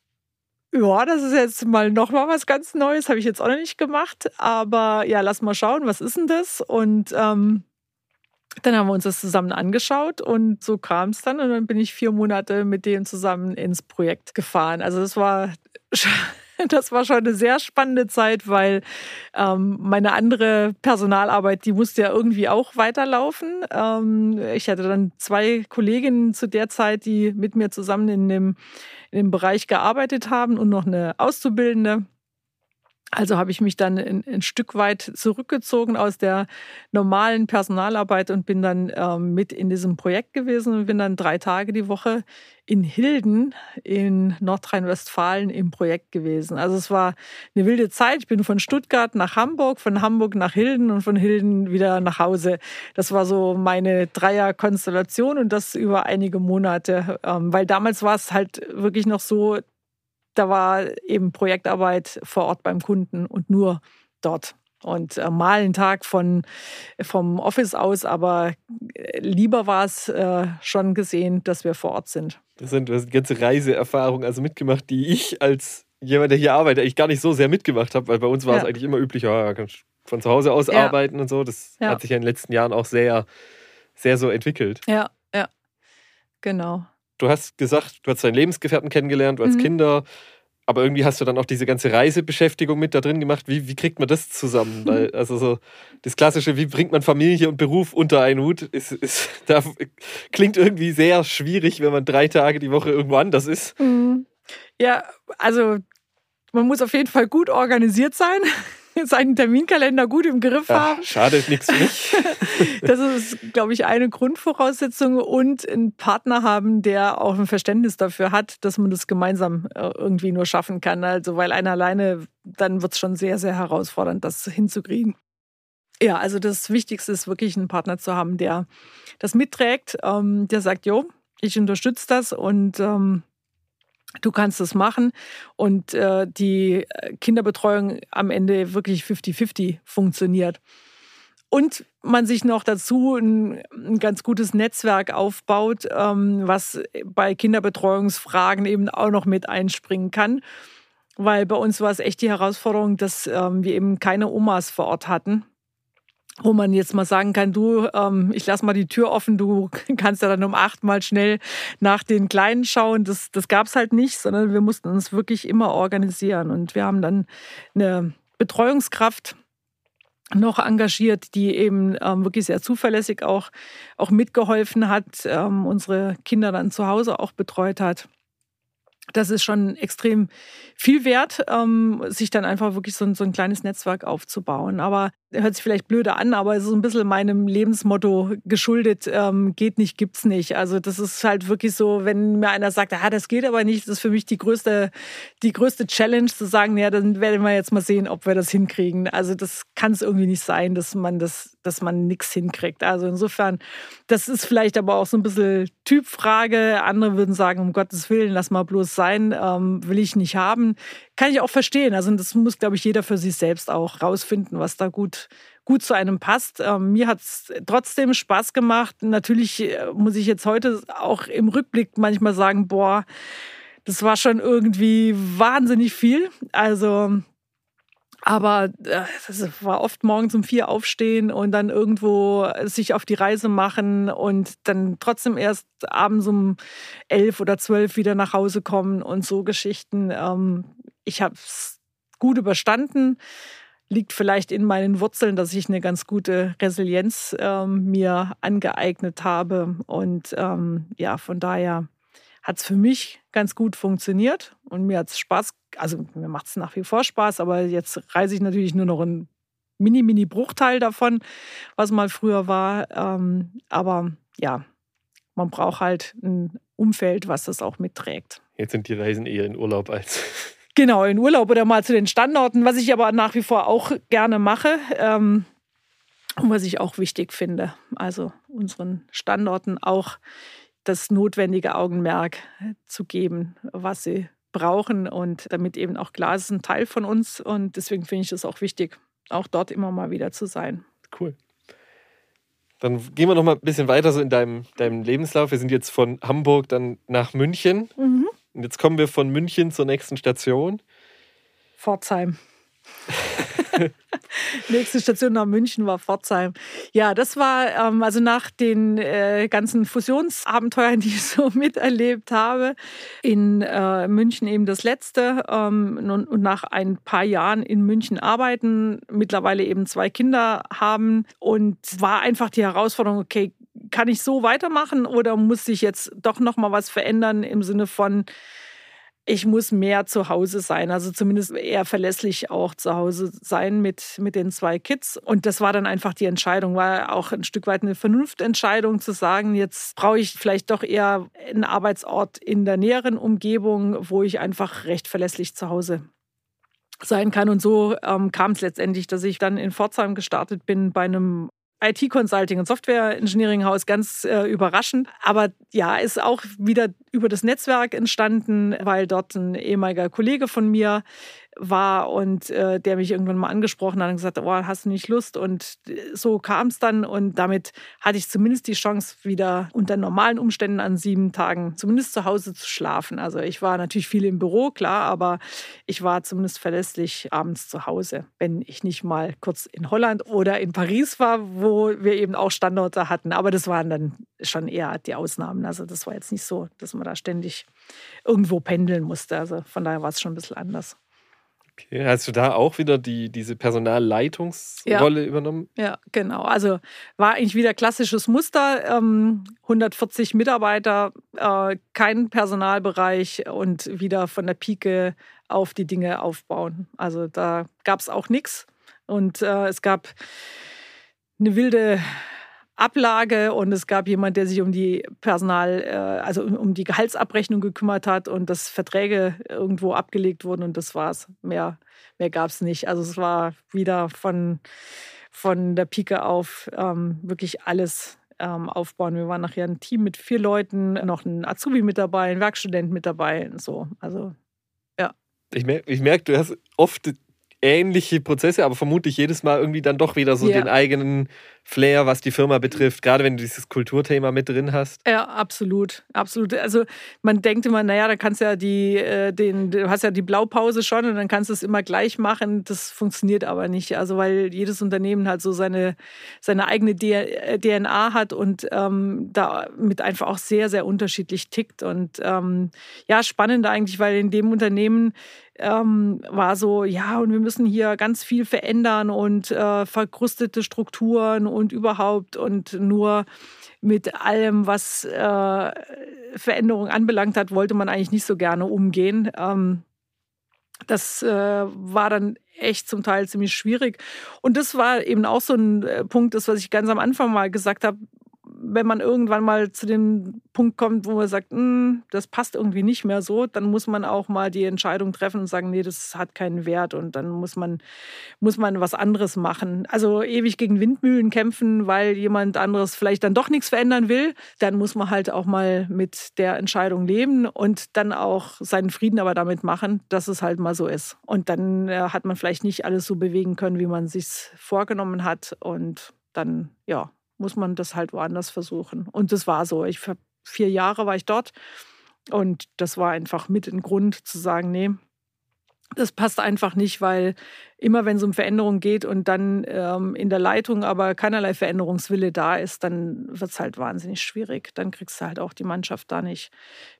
ja, das ist jetzt mal nochmal was ganz Neues, habe ich jetzt auch noch nicht gemacht, aber ja, lass mal schauen, was ist denn das? Und ähm, dann haben wir uns das zusammen angeschaut und so kam es dann und dann bin ich vier Monate mit denen zusammen ins Projekt gefahren. Also das war das war schon eine sehr spannende Zeit, weil ähm, meine andere Personalarbeit, die musste ja irgendwie auch weiterlaufen. Ähm, ich hatte dann zwei Kolleginnen zu der Zeit, die mit mir zusammen in dem, in dem Bereich gearbeitet haben und noch eine Auszubildende. Also habe ich mich dann ein, ein, Stück weit zurückgezogen aus der normalen Personalarbeit und bin dann ähm, mit in diesem Projekt gewesen und bin dann drei Tage die Woche in Hilden in Nordrhein-Westfalen im Projekt gewesen. Also es war eine wilde Zeit. Ich bin von Stuttgart nach Hamburg, von Hamburg nach Hilden und von Hilden wieder nach Hause. Das war so meine Dreierkonstellation und das über einige Monate, ähm, weil damals war es halt wirklich noch so, da war eben Projektarbeit vor Ort beim Kunden und nur dort. Und äh, mal einen Tag von, vom Office aus, aber äh, lieber war es äh, schon gesehen, dass wir vor Ort sind. Das sind, das sind ganze Reiseerfahrungen also mitgemacht, die ich als jemand, der hier arbeitet, eigentlich gar nicht so sehr mitgemacht habe, weil bei uns war ja. es eigentlich immer üblich, ja, kannst von zu Hause aus ja. arbeiten und so. Das ja. hat sich ja in den letzten Jahren auch sehr, sehr so entwickelt. Ja, ja, genau. Du hast gesagt, du hast deinen Lebensgefährten kennengelernt, du hast mhm. Kinder, aber irgendwie hast du dann auch diese ganze Reisebeschäftigung mit da drin gemacht. Wie, wie kriegt man das zusammen? Weil, also so das klassische, wie bringt man Familie und Beruf unter einen Hut, ist, ist, da klingt irgendwie sehr schwierig, wenn man drei Tage die Woche irgendwo anders ist. Mhm. Ja, also man muss auf jeden Fall gut organisiert sein seinen Terminkalender gut im Griff Ach, haben. Schade, nichts für mich. das ist, glaube ich, eine Grundvoraussetzung und einen Partner haben, der auch ein Verständnis dafür hat, dass man das gemeinsam äh, irgendwie nur schaffen kann. Also, weil einer alleine, dann wird es schon sehr, sehr herausfordernd, das hinzukriegen. Ja, also das Wichtigste ist wirklich einen Partner zu haben, der das mitträgt, ähm, der sagt, jo, ich unterstütze das und ähm, Du kannst es machen und äh, die äh, Kinderbetreuung am Ende wirklich 50-50 funktioniert. Und man sich noch dazu ein, ein ganz gutes Netzwerk aufbaut, ähm, was bei Kinderbetreuungsfragen eben auch noch mit einspringen kann. Weil bei uns war es echt die Herausforderung, dass ähm, wir eben keine Omas vor Ort hatten wo man jetzt mal sagen kann, du, ähm, ich lass mal die Tür offen, du kannst ja dann um acht mal schnell nach den Kleinen schauen. Das, das gab es halt nicht, sondern wir mussten uns wirklich immer organisieren. Und wir haben dann eine Betreuungskraft noch engagiert, die eben ähm, wirklich sehr zuverlässig auch, auch mitgeholfen hat, ähm, unsere Kinder dann zu Hause auch betreut hat das ist schon extrem viel wert, ähm, sich dann einfach wirklich so ein, so ein kleines Netzwerk aufzubauen. Aber hört sich vielleicht blöde an, aber es ist ein bisschen meinem Lebensmotto geschuldet, ähm, geht nicht, gibt's nicht. Also das ist halt wirklich so, wenn mir einer sagt, ah, das geht aber nicht, das ist für mich die größte, die größte Challenge zu sagen, ja, dann werden wir jetzt mal sehen, ob wir das hinkriegen. Also das kann es irgendwie nicht sein, dass man das, dass man nichts hinkriegt. Also insofern, das ist vielleicht aber auch so ein bisschen Typfrage. Andere würden sagen, um Gottes Willen, lass mal bloß sein, ähm, will ich nicht haben. Kann ich auch verstehen. Also das muss, glaube ich, jeder für sich selbst auch rausfinden, was da gut, gut zu einem passt. Ähm, mir hat es trotzdem Spaß gemacht. Natürlich äh, muss ich jetzt heute auch im Rückblick manchmal sagen, boah, das war schon irgendwie wahnsinnig viel. Also aber äh, das war oft morgens um vier aufstehen und dann irgendwo sich auf die Reise machen und dann trotzdem erst abends um elf oder zwölf wieder nach Hause kommen und so Geschichten. Ähm, ich habe es gut überstanden. Liegt vielleicht in meinen Wurzeln, dass ich eine ganz gute Resilienz ähm, mir angeeignet habe. Und ähm, ja, von daher hat es für mich ganz gut funktioniert und mir hat es Spaß, also mir macht es nach wie vor Spaß, aber jetzt reise ich natürlich nur noch einen mini, mini Bruchteil davon, was mal früher war. Ähm, aber ja, man braucht halt ein Umfeld, was das auch mitträgt. Jetzt sind die Reisen eher in Urlaub als. Genau, in Urlaub oder mal zu den Standorten, was ich aber nach wie vor auch gerne mache. Ähm, und was ich auch wichtig finde. Also unseren Standorten auch das notwendige Augenmerk zu geben, was sie brauchen und damit eben auch klar ist, ein Teil von uns und deswegen finde ich es auch wichtig, auch dort immer mal wieder zu sein. Cool. Dann gehen wir noch mal ein bisschen weiter so in deinem, deinem Lebenslauf. Wir sind jetzt von Hamburg dann nach München. Mhm. Und jetzt kommen wir von München zur nächsten Station. Pforzheim. Nächste Station nach München war Pforzheim. Ja, das war ähm, also nach den äh, ganzen Fusionsabenteuern, die ich so miterlebt habe, in äh, München eben das letzte ähm, und nach ein paar Jahren in München arbeiten, mittlerweile eben zwei Kinder haben und war einfach die Herausforderung, okay, kann ich so weitermachen oder muss sich jetzt doch noch mal was verändern im Sinne von ich muss mehr zu Hause sein, also zumindest eher verlässlich auch zu Hause sein mit, mit den zwei Kids. Und das war dann einfach die Entscheidung, war auch ein Stück weit eine Vernunftentscheidung zu sagen, jetzt brauche ich vielleicht doch eher einen Arbeitsort in der näheren Umgebung, wo ich einfach recht verlässlich zu Hause sein kann. Und so ähm, kam es letztendlich, dass ich dann in Pforzheim gestartet bin bei einem IT-Consulting und Software-Engineering-Haus ganz äh, überraschend. Aber ja, ist auch wieder über das Netzwerk entstanden, weil dort ein ehemaliger Kollege von mir war und äh, der mich irgendwann mal angesprochen hat und gesagt, oh, hast du nicht Lust? Und so kam es dann und damit hatte ich zumindest die Chance, wieder unter normalen Umständen an sieben Tagen zumindest zu Hause zu schlafen. Also ich war natürlich viel im Büro, klar, aber ich war zumindest verlässlich abends zu Hause, wenn ich nicht mal kurz in Holland oder in Paris war, wo wir eben auch Standorte hatten. Aber das waren dann schon eher die Ausnahmen. Also das war jetzt nicht so, dass man da ständig irgendwo pendeln musste. Also von daher war es schon ein bisschen anders. Okay, hast du da auch wieder die, diese Personalleitungsrolle ja. übernommen? Ja, genau. Also war eigentlich wieder klassisches Muster. Ähm, 140 Mitarbeiter, äh, kein Personalbereich und wieder von der Pike auf die Dinge aufbauen. Also da gab es auch nichts. Und äh, es gab eine wilde Ablage und es gab jemand, der sich um die Personal, äh, also um die Gehaltsabrechnung gekümmert hat und dass Verträge irgendwo abgelegt wurden und das war's. Mehr, mehr gab es nicht. Also es war wieder von, von der Pike auf ähm, wirklich alles ähm, aufbauen. Wir waren nachher ein Team mit vier Leuten, noch ein Azubi mit dabei, ein Werkstudent mit dabei und so. Also ja. Ich merke, ich merk, du hast oft ähnliche Prozesse, aber vermutlich jedes Mal irgendwie dann doch wieder so ja. den eigenen Flair, was die Firma betrifft, gerade wenn du dieses Kulturthema mit drin hast. Ja, absolut, absolut. Also man denkt immer, naja, da kannst ja die, äh, den, du hast ja die Blaupause schon und dann kannst du es immer gleich machen. Das funktioniert aber nicht. Also weil jedes Unternehmen halt so seine, seine eigene DNA hat und ähm, damit einfach auch sehr, sehr unterschiedlich tickt. Und ähm, ja, spannend eigentlich, weil in dem Unternehmen ähm, war so, ja, und wir müssen hier ganz viel verändern und äh, verkrustete Strukturen und überhaupt und nur mit allem, was äh, Veränderung anbelangt hat, wollte man eigentlich nicht so gerne umgehen. Ähm, das äh, war dann echt zum Teil ziemlich schwierig. Und das war eben auch so ein äh, Punkt, das, was ich ganz am Anfang mal gesagt habe, wenn man irgendwann mal zu dem Punkt kommt, wo man sagt, hm, das passt irgendwie nicht mehr so, dann muss man auch mal die Entscheidung treffen und sagen, nee, das hat keinen Wert und dann muss man, muss man was anderes machen. Also ewig gegen Windmühlen kämpfen, weil jemand anderes vielleicht dann doch nichts verändern will, dann muss man halt auch mal mit der Entscheidung leben und dann auch seinen Frieden aber damit machen, dass es halt mal so ist. Und dann äh, hat man vielleicht nicht alles so bewegen können, wie man sich vorgenommen hat und dann, ja, muss man das halt woanders versuchen. Und das war so. Ich vier Jahre war ich dort und das war einfach mit ein Grund zu sagen, nee, das passt einfach nicht, weil immer wenn es um Veränderung geht und dann ähm, in der Leitung aber keinerlei Veränderungswille da ist, dann wird es halt wahnsinnig schwierig. Dann kriegst du halt auch die Mannschaft da nicht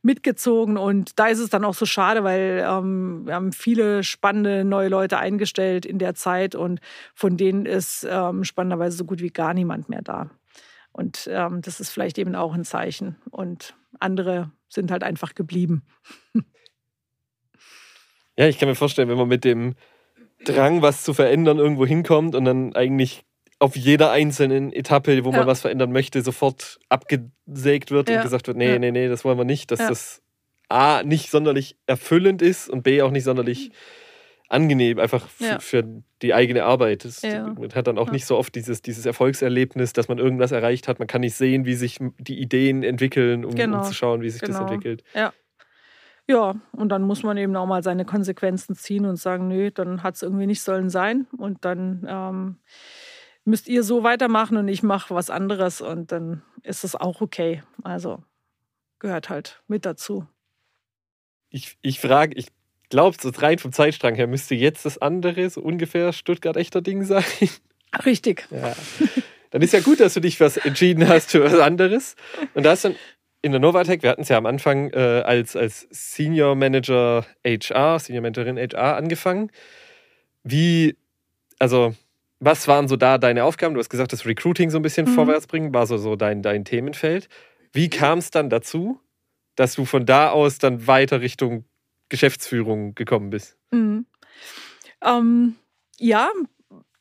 mitgezogen. Und da ist es dann auch so schade, weil ähm, wir haben viele spannende neue Leute eingestellt in der Zeit und von denen ist ähm, spannenderweise so gut wie gar niemand mehr da. Und ähm, das ist vielleicht eben auch ein Zeichen. Und andere sind halt einfach geblieben. Ja, ich kann mir vorstellen, wenn man mit dem Drang, was zu verändern, irgendwo hinkommt und dann eigentlich auf jeder einzelnen Etappe, wo ja. man was verändern möchte, sofort abgesägt wird ja. und gesagt wird, nee, ja. nee, nee, das wollen wir nicht, dass das A nicht sonderlich erfüllend ist und B auch nicht sonderlich angenehm, einfach für die eigene Arbeit. Das, Man hat dann auch nicht so oft dieses, dieses Erfolgserlebnis, dass man irgendwas erreicht hat. Man kann nicht sehen, wie sich die Ideen entwickeln, um, genau. um zu schauen, wie sich genau. das entwickelt. Ja. Ja, und dann muss man eben auch mal seine Konsequenzen ziehen und sagen, nö, dann hat es irgendwie nicht sollen sein. Und dann ähm, müsst ihr so weitermachen und ich mache was anderes und dann ist es auch okay. Also gehört halt mit dazu. Ich, ich frage, ich glaube, so rein vom Zeitstrang her müsste jetzt das andere so ungefähr Stuttgart-echter Ding sein. Richtig. Ja. Dann ist ja gut, dass du dich was entschieden hast für was anderes. Und da ist dann in der Novatec, wir hatten es ja am Anfang äh, als, als Senior Manager HR, Senior Managerin HR angefangen. Wie, also, was waren so da deine Aufgaben? Du hast gesagt, das Recruiting so ein bisschen mhm. vorwärts bringen, war so, so dein, dein Themenfeld. Wie kam es dann dazu, dass du von da aus dann weiter Richtung Geschäftsführung gekommen bist? Mhm. Ähm, ja,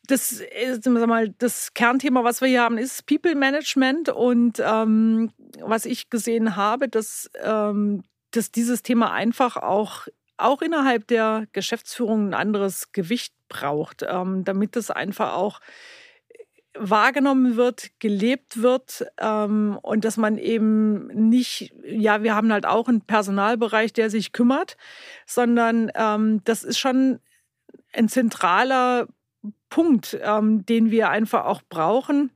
das, ist, mal, das Kernthema, was wir hier haben, ist People Management. Und ähm, was ich gesehen habe, dass, ähm, dass dieses Thema einfach auch, auch innerhalb der Geschäftsführung ein anderes Gewicht braucht, ähm, damit es einfach auch wahrgenommen wird, gelebt wird ähm, und dass man eben nicht, ja, wir haben halt auch einen Personalbereich, der sich kümmert, sondern ähm, das ist schon ein zentraler Punkt, ähm, den wir einfach auch brauchen,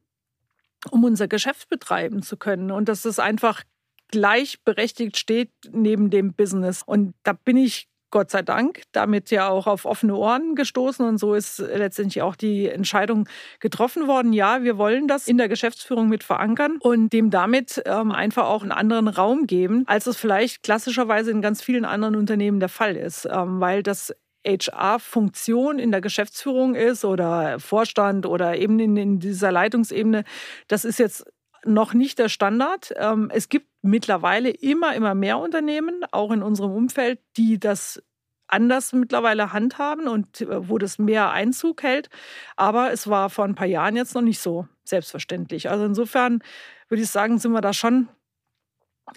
um unser Geschäft betreiben zu können. Und dass es einfach gleichberechtigt steht neben dem Business. Und da bin ich Gott sei Dank damit ja auch auf offene Ohren gestoßen und so ist letztendlich auch die Entscheidung getroffen worden. Ja, wir wollen das in der Geschäftsführung mit verankern und dem damit ähm, einfach auch einen anderen Raum geben, als es vielleicht klassischerweise in ganz vielen anderen Unternehmen der Fall ist, ähm, weil das HR-Funktion in der Geschäftsführung ist oder Vorstand oder eben in, in dieser Leitungsebene, das ist jetzt noch nicht der Standard. Ähm, es gibt mittlerweile immer, immer mehr Unternehmen, auch in unserem Umfeld, die das anders mittlerweile handhaben und äh, wo das mehr Einzug hält. Aber es war vor ein paar Jahren jetzt noch nicht so selbstverständlich. Also insofern würde ich sagen, sind wir da schon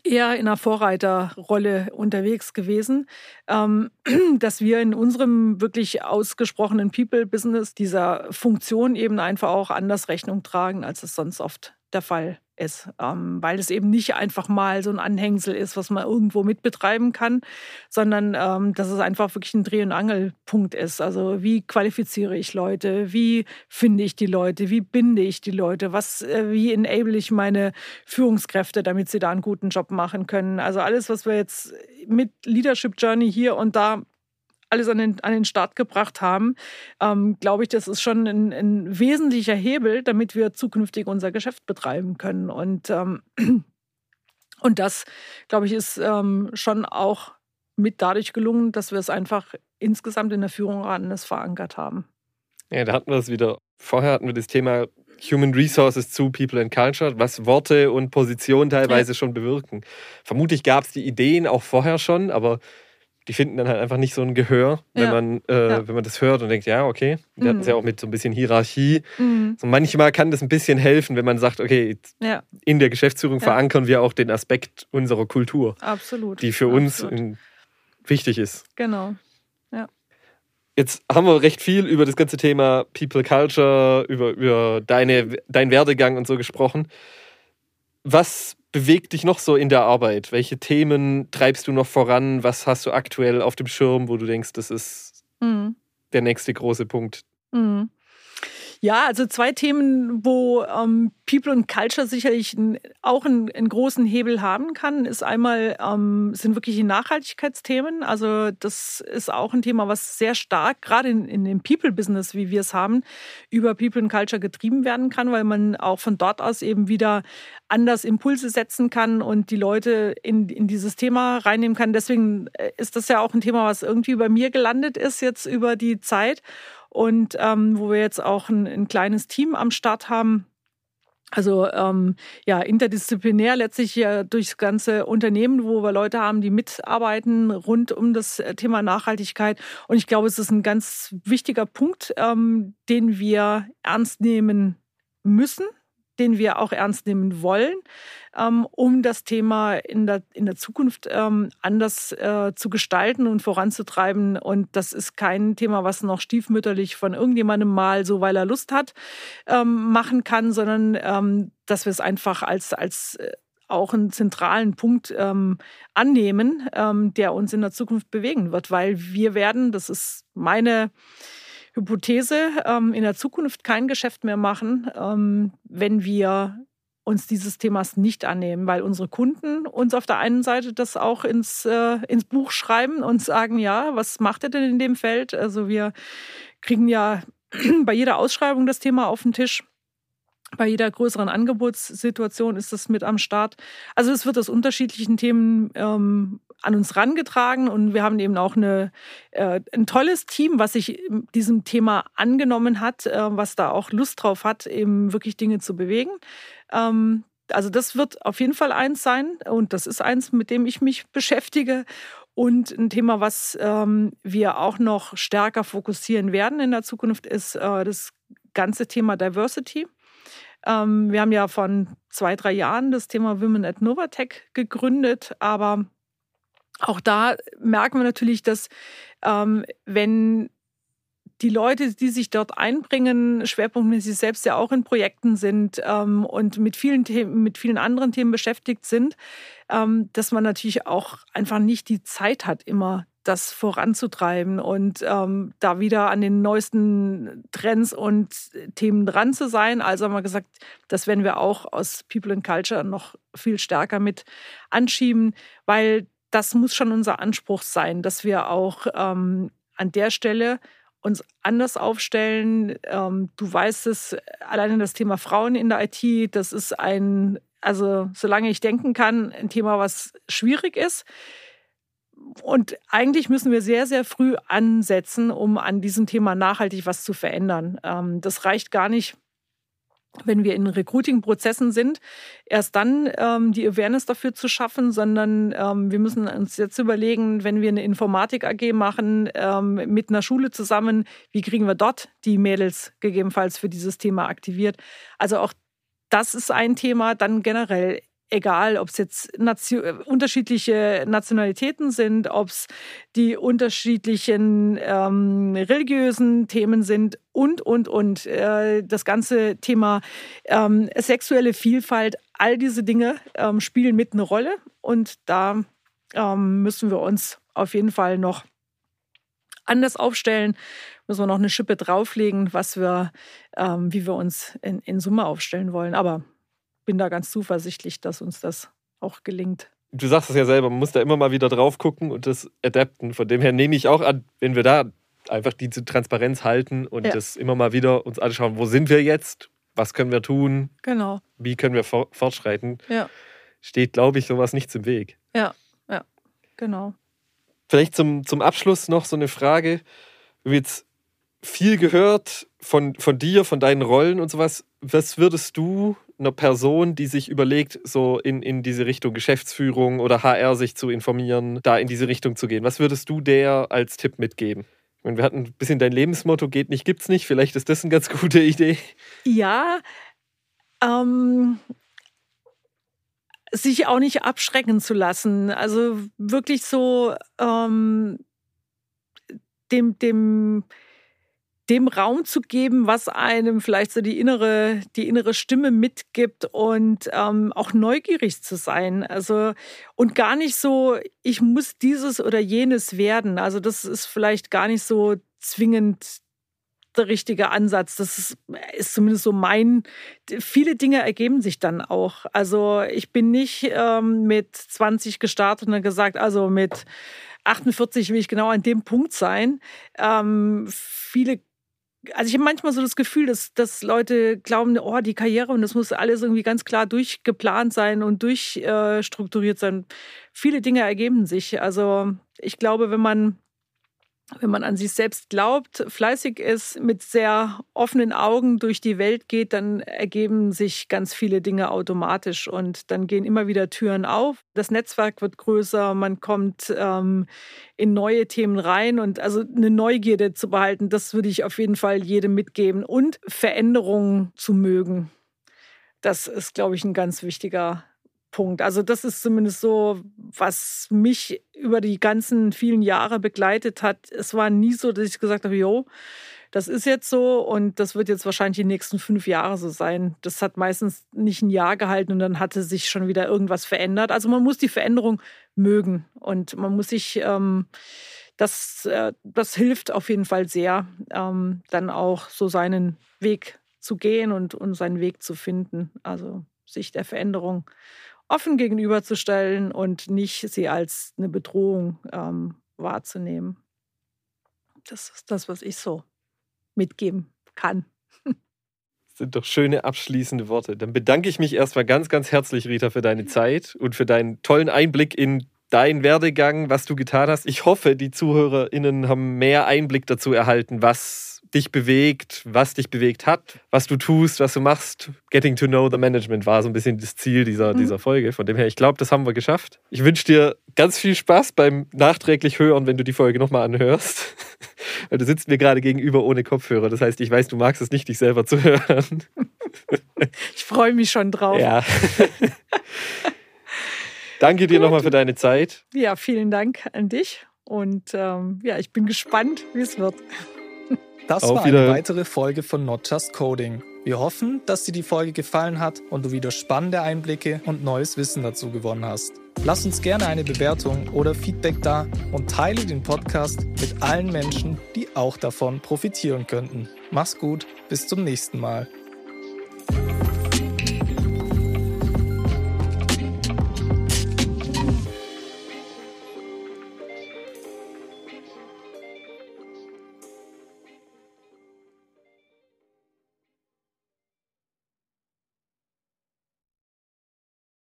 eher in einer Vorreiterrolle unterwegs gewesen, ähm, dass wir in unserem wirklich ausgesprochenen People-Business dieser Funktion eben einfach auch anders Rechnung tragen, als es sonst oft der Fall ist, ähm, weil es eben nicht einfach mal so ein Anhängsel ist, was man irgendwo mitbetreiben kann, sondern ähm, dass es einfach wirklich ein Dreh- und Angelpunkt ist. Also wie qualifiziere ich Leute, wie finde ich die Leute, wie binde ich die Leute, was, äh, wie enable ich meine Führungskräfte, damit sie da einen guten Job machen können. Also alles, was wir jetzt mit Leadership Journey hier und da alles an den, an den Start gebracht haben, ähm, glaube ich, das ist schon ein, ein, wesentlicher Hebel, damit wir zukünftig unser Geschäft betreiben können. Und, ähm, und das, glaube ich, ist ähm, schon auch mit dadurch gelungen, dass wir es einfach insgesamt in der Führung anders verankert haben. Ja, da hatten wir es wieder. Vorher hatten wir das Thema Human Resources zu People and Culture, was Worte und Position teilweise ja. schon bewirken. Vermutlich gab es die Ideen auch vorher schon, aber die finden dann halt einfach nicht so ein Gehör, wenn, ja. man, äh, ja. wenn man das hört und denkt, ja, okay. Wir mhm. hatten es ja auch mit so ein bisschen Hierarchie. Mhm. So manchmal kann das ein bisschen helfen, wenn man sagt, okay, ja. in der Geschäftsführung verankern wir auch den Aspekt unserer Kultur. Absolut. Die für uns in, wichtig ist. Genau. Ja. Jetzt haben wir recht viel über das ganze Thema People Culture, über, über deine, deinen Werdegang und so gesprochen. Was bewegt dich noch so in der Arbeit? Welche Themen treibst du noch voran? Was hast du aktuell auf dem Schirm, wo du denkst, das ist mhm. der nächste große Punkt? Mhm. Ja, also zwei Themen, wo ähm, People und Culture sicherlich ein, auch einen, einen, großen Hebel haben kann, ist einmal ähm, sind wirklich die Nachhaltigkeitsthemen. Also das ist auch ein Thema, was sehr stark gerade in, in dem People-Business, wie wir es haben, über People und Culture getrieben werden kann, weil man auch von dort aus eben wieder anders Impulse setzen kann und die Leute in, in dieses Thema reinnehmen kann. Deswegen äh, ist das ja auch ein Thema, was irgendwie bei mir gelandet ist jetzt über die Zeit und ähm, wo wir jetzt auch ein, ein kleines Team am Start haben, also ähm, ja, interdisziplinär letztlich ja durchs ganze Unternehmen, wo wir Leute haben, die mitarbeiten rund um das Thema Nachhaltigkeit. Und ich glaube, es ist ein ganz wichtiger Punkt, ähm, den wir ernst nehmen müssen den wir auch ernst nehmen wollen, ähm, um das Thema in der, in der Zukunft ähm, anders äh, zu gestalten und voranzutreiben. Und das ist kein Thema, was noch stiefmütterlich von irgendjemandem mal so, weil er Lust hat, ähm, machen kann, sondern dass wir es einfach als, als äh, auch einen zentralen Punkt ähm, annehmen, ähm, der uns in der Zukunft bewegen wird, weil wir werden, das ist meine Hypothese, ähm, in der Zukunft kein Geschäft mehr machen, ähm, wenn wir uns dieses Themas nicht annehmen, weil unsere Kunden uns auf der einen Seite das auch ins, äh, ins Buch schreiben und sagen, ja, was macht ihr denn in dem Feld? Also wir kriegen ja bei jeder Ausschreibung das Thema auf den Tisch. Bei jeder größeren Angebotssituation ist das mit am Start. Also es wird aus unterschiedlichen Themen ähm, an uns rangetragen und wir haben eben auch eine, äh, ein tolles Team, was sich diesem Thema angenommen hat, äh, was da auch Lust drauf hat, eben wirklich Dinge zu bewegen. Ähm, also das wird auf jeden Fall eins sein und das ist eins, mit dem ich mich beschäftige. Und ein Thema, was ähm, wir auch noch stärker fokussieren werden in der Zukunft, ist äh, das ganze Thema Diversity. Ähm, wir haben ja von zwei, drei Jahren das Thema Women at Novatech gegründet, aber auch da merken wir natürlich, dass ähm, wenn die Leute, die sich dort einbringen, schwerpunktmäßig selbst ja auch in Projekten sind ähm, und mit vielen Themen, mit vielen anderen Themen beschäftigt sind, ähm, dass man natürlich auch einfach nicht die Zeit hat, immer das voranzutreiben und ähm, da wieder an den neuesten Trends und Themen dran zu sein. Also haben wir gesagt, das werden wir auch aus People and Culture noch viel stärker mit anschieben, weil das muss schon unser Anspruch sein, dass wir auch ähm, an der Stelle uns anders aufstellen. Ähm, du weißt es, alleine das Thema Frauen in der IT, das ist ein, also solange ich denken kann, ein Thema, was schwierig ist. Und eigentlich müssen wir sehr, sehr früh ansetzen, um an diesem Thema nachhaltig was zu verändern. Ähm, das reicht gar nicht, wenn wir in Recruiting-Prozessen sind, erst dann ähm, die Awareness dafür zu schaffen, sondern ähm, wir müssen uns jetzt überlegen, wenn wir eine Informatik-AG machen ähm, mit einer Schule zusammen, wie kriegen wir dort die Mädels gegebenenfalls für dieses Thema aktiviert. Also auch das ist ein Thema. Dann generell egal, ob es jetzt Nation, äh, unterschiedliche Nationalitäten sind, ob es die unterschiedlichen ähm, religiösen Themen sind und, und, und. Äh, das ganze Thema ähm, sexuelle Vielfalt, all diese Dinge ähm, spielen mit eine Rolle und da ähm, müssen wir uns auf jeden Fall noch anders aufstellen, müssen wir noch eine Schippe drauflegen, was wir, ähm, wie wir uns in, in Summe aufstellen wollen. Aber bin da ganz zuversichtlich, dass uns das auch gelingt. Du sagst es ja selber, man muss da immer mal wieder drauf gucken und das adapten. Von dem her nehme ich auch an, wenn wir da einfach diese Transparenz halten und ja. das immer mal wieder uns anschauen, wo sind wir jetzt, was können wir tun, genau. wie können wir fortschreiten, ja. steht, glaube ich, sowas nichts im Weg. Ja, ja, genau. Vielleicht zum, zum Abschluss noch so eine Frage. Wir haben jetzt viel gehört von, von dir, von deinen Rollen und sowas. Was würdest du einer Person, die sich überlegt, so in, in diese Richtung Geschäftsführung oder HR sich zu informieren, da in diese Richtung zu gehen? Was würdest du der als Tipp mitgeben? Ich wir hatten ein bisschen dein Lebensmotto, geht nicht, gibt's nicht. Vielleicht ist das eine ganz gute Idee. Ja, ähm, sich auch nicht abschrecken zu lassen. Also wirklich so ähm, dem, dem, dem Raum zu geben, was einem vielleicht so die innere, die innere Stimme mitgibt und ähm, auch neugierig zu sein. Also und gar nicht so, ich muss dieses oder jenes werden. Also das ist vielleicht gar nicht so zwingend der richtige Ansatz. Das ist, ist, zumindest so mein. Viele Dinge ergeben sich dann auch. Also ich bin nicht ähm, mit 20 gestartet und dann gesagt, also mit 48 will ich genau an dem Punkt sein. Ähm, viele also ich habe manchmal so das Gefühl, dass, dass Leute glauben, oh, die Karriere und das muss alles irgendwie ganz klar durchgeplant sein und durchstrukturiert sein. Viele Dinge ergeben sich. Also ich glaube, wenn man wenn man an sich selbst glaubt, fleißig ist, mit sehr offenen Augen durch die Welt geht, dann ergeben sich ganz viele Dinge automatisch und dann gehen immer wieder Türen auf. Das Netzwerk wird größer, man kommt ähm, in neue Themen rein und also eine Neugierde zu behalten, das würde ich auf jeden Fall jedem mitgeben und Veränderungen zu mögen. Das ist, glaube ich, ein ganz wichtiger Punkt. Also das ist zumindest so, was mich über die ganzen vielen Jahre begleitet hat. Es war nie so, dass ich gesagt habe, jo, das ist jetzt so und das wird jetzt wahrscheinlich die nächsten fünf Jahre so sein. Das hat meistens nicht ein Jahr gehalten und dann hatte sich schon wieder irgendwas verändert. Also man muss die Veränderung mögen und man muss sich, ähm, das, äh, das hilft auf jeden Fall sehr, ähm, dann auch so seinen Weg zu gehen und, und seinen Weg zu finden. Also sich der Veränderung offen gegenüberzustellen und nicht sie als eine Bedrohung ähm, wahrzunehmen. Das ist das, was ich so mitgeben kann. Das sind doch schöne abschließende Worte. Dann bedanke ich mich erstmal ganz, ganz herzlich, Rita, für deine Zeit und für deinen tollen Einblick in deinen Werdegang, was du getan hast. Ich hoffe, die ZuhörerInnen haben mehr Einblick dazu erhalten, was dich bewegt, was dich bewegt hat, was du tust, was du machst. Getting to know the management war so ein bisschen das Ziel dieser, mhm. dieser Folge. Von dem her, ich glaube, das haben wir geschafft. Ich wünsche dir ganz viel Spaß beim nachträglich hören, wenn du die Folge nochmal anhörst. Weil du sitzt mir gerade gegenüber ohne Kopfhörer. Das heißt, ich weiß, du magst es nicht, dich selber zu hören. Ich freue mich schon drauf. Ja. Danke dir nochmal für deine Zeit. Ja, vielen Dank an dich. Und ähm, ja, ich bin gespannt, wie es wird. Das Auf war eine weitere Folge von Not Just Coding. Wir hoffen, dass dir die Folge gefallen hat und du wieder spannende Einblicke und neues Wissen dazu gewonnen hast. Lass uns gerne eine Bewertung oder Feedback da und teile den Podcast mit allen Menschen, die auch davon profitieren könnten. Mach's gut, bis zum nächsten Mal.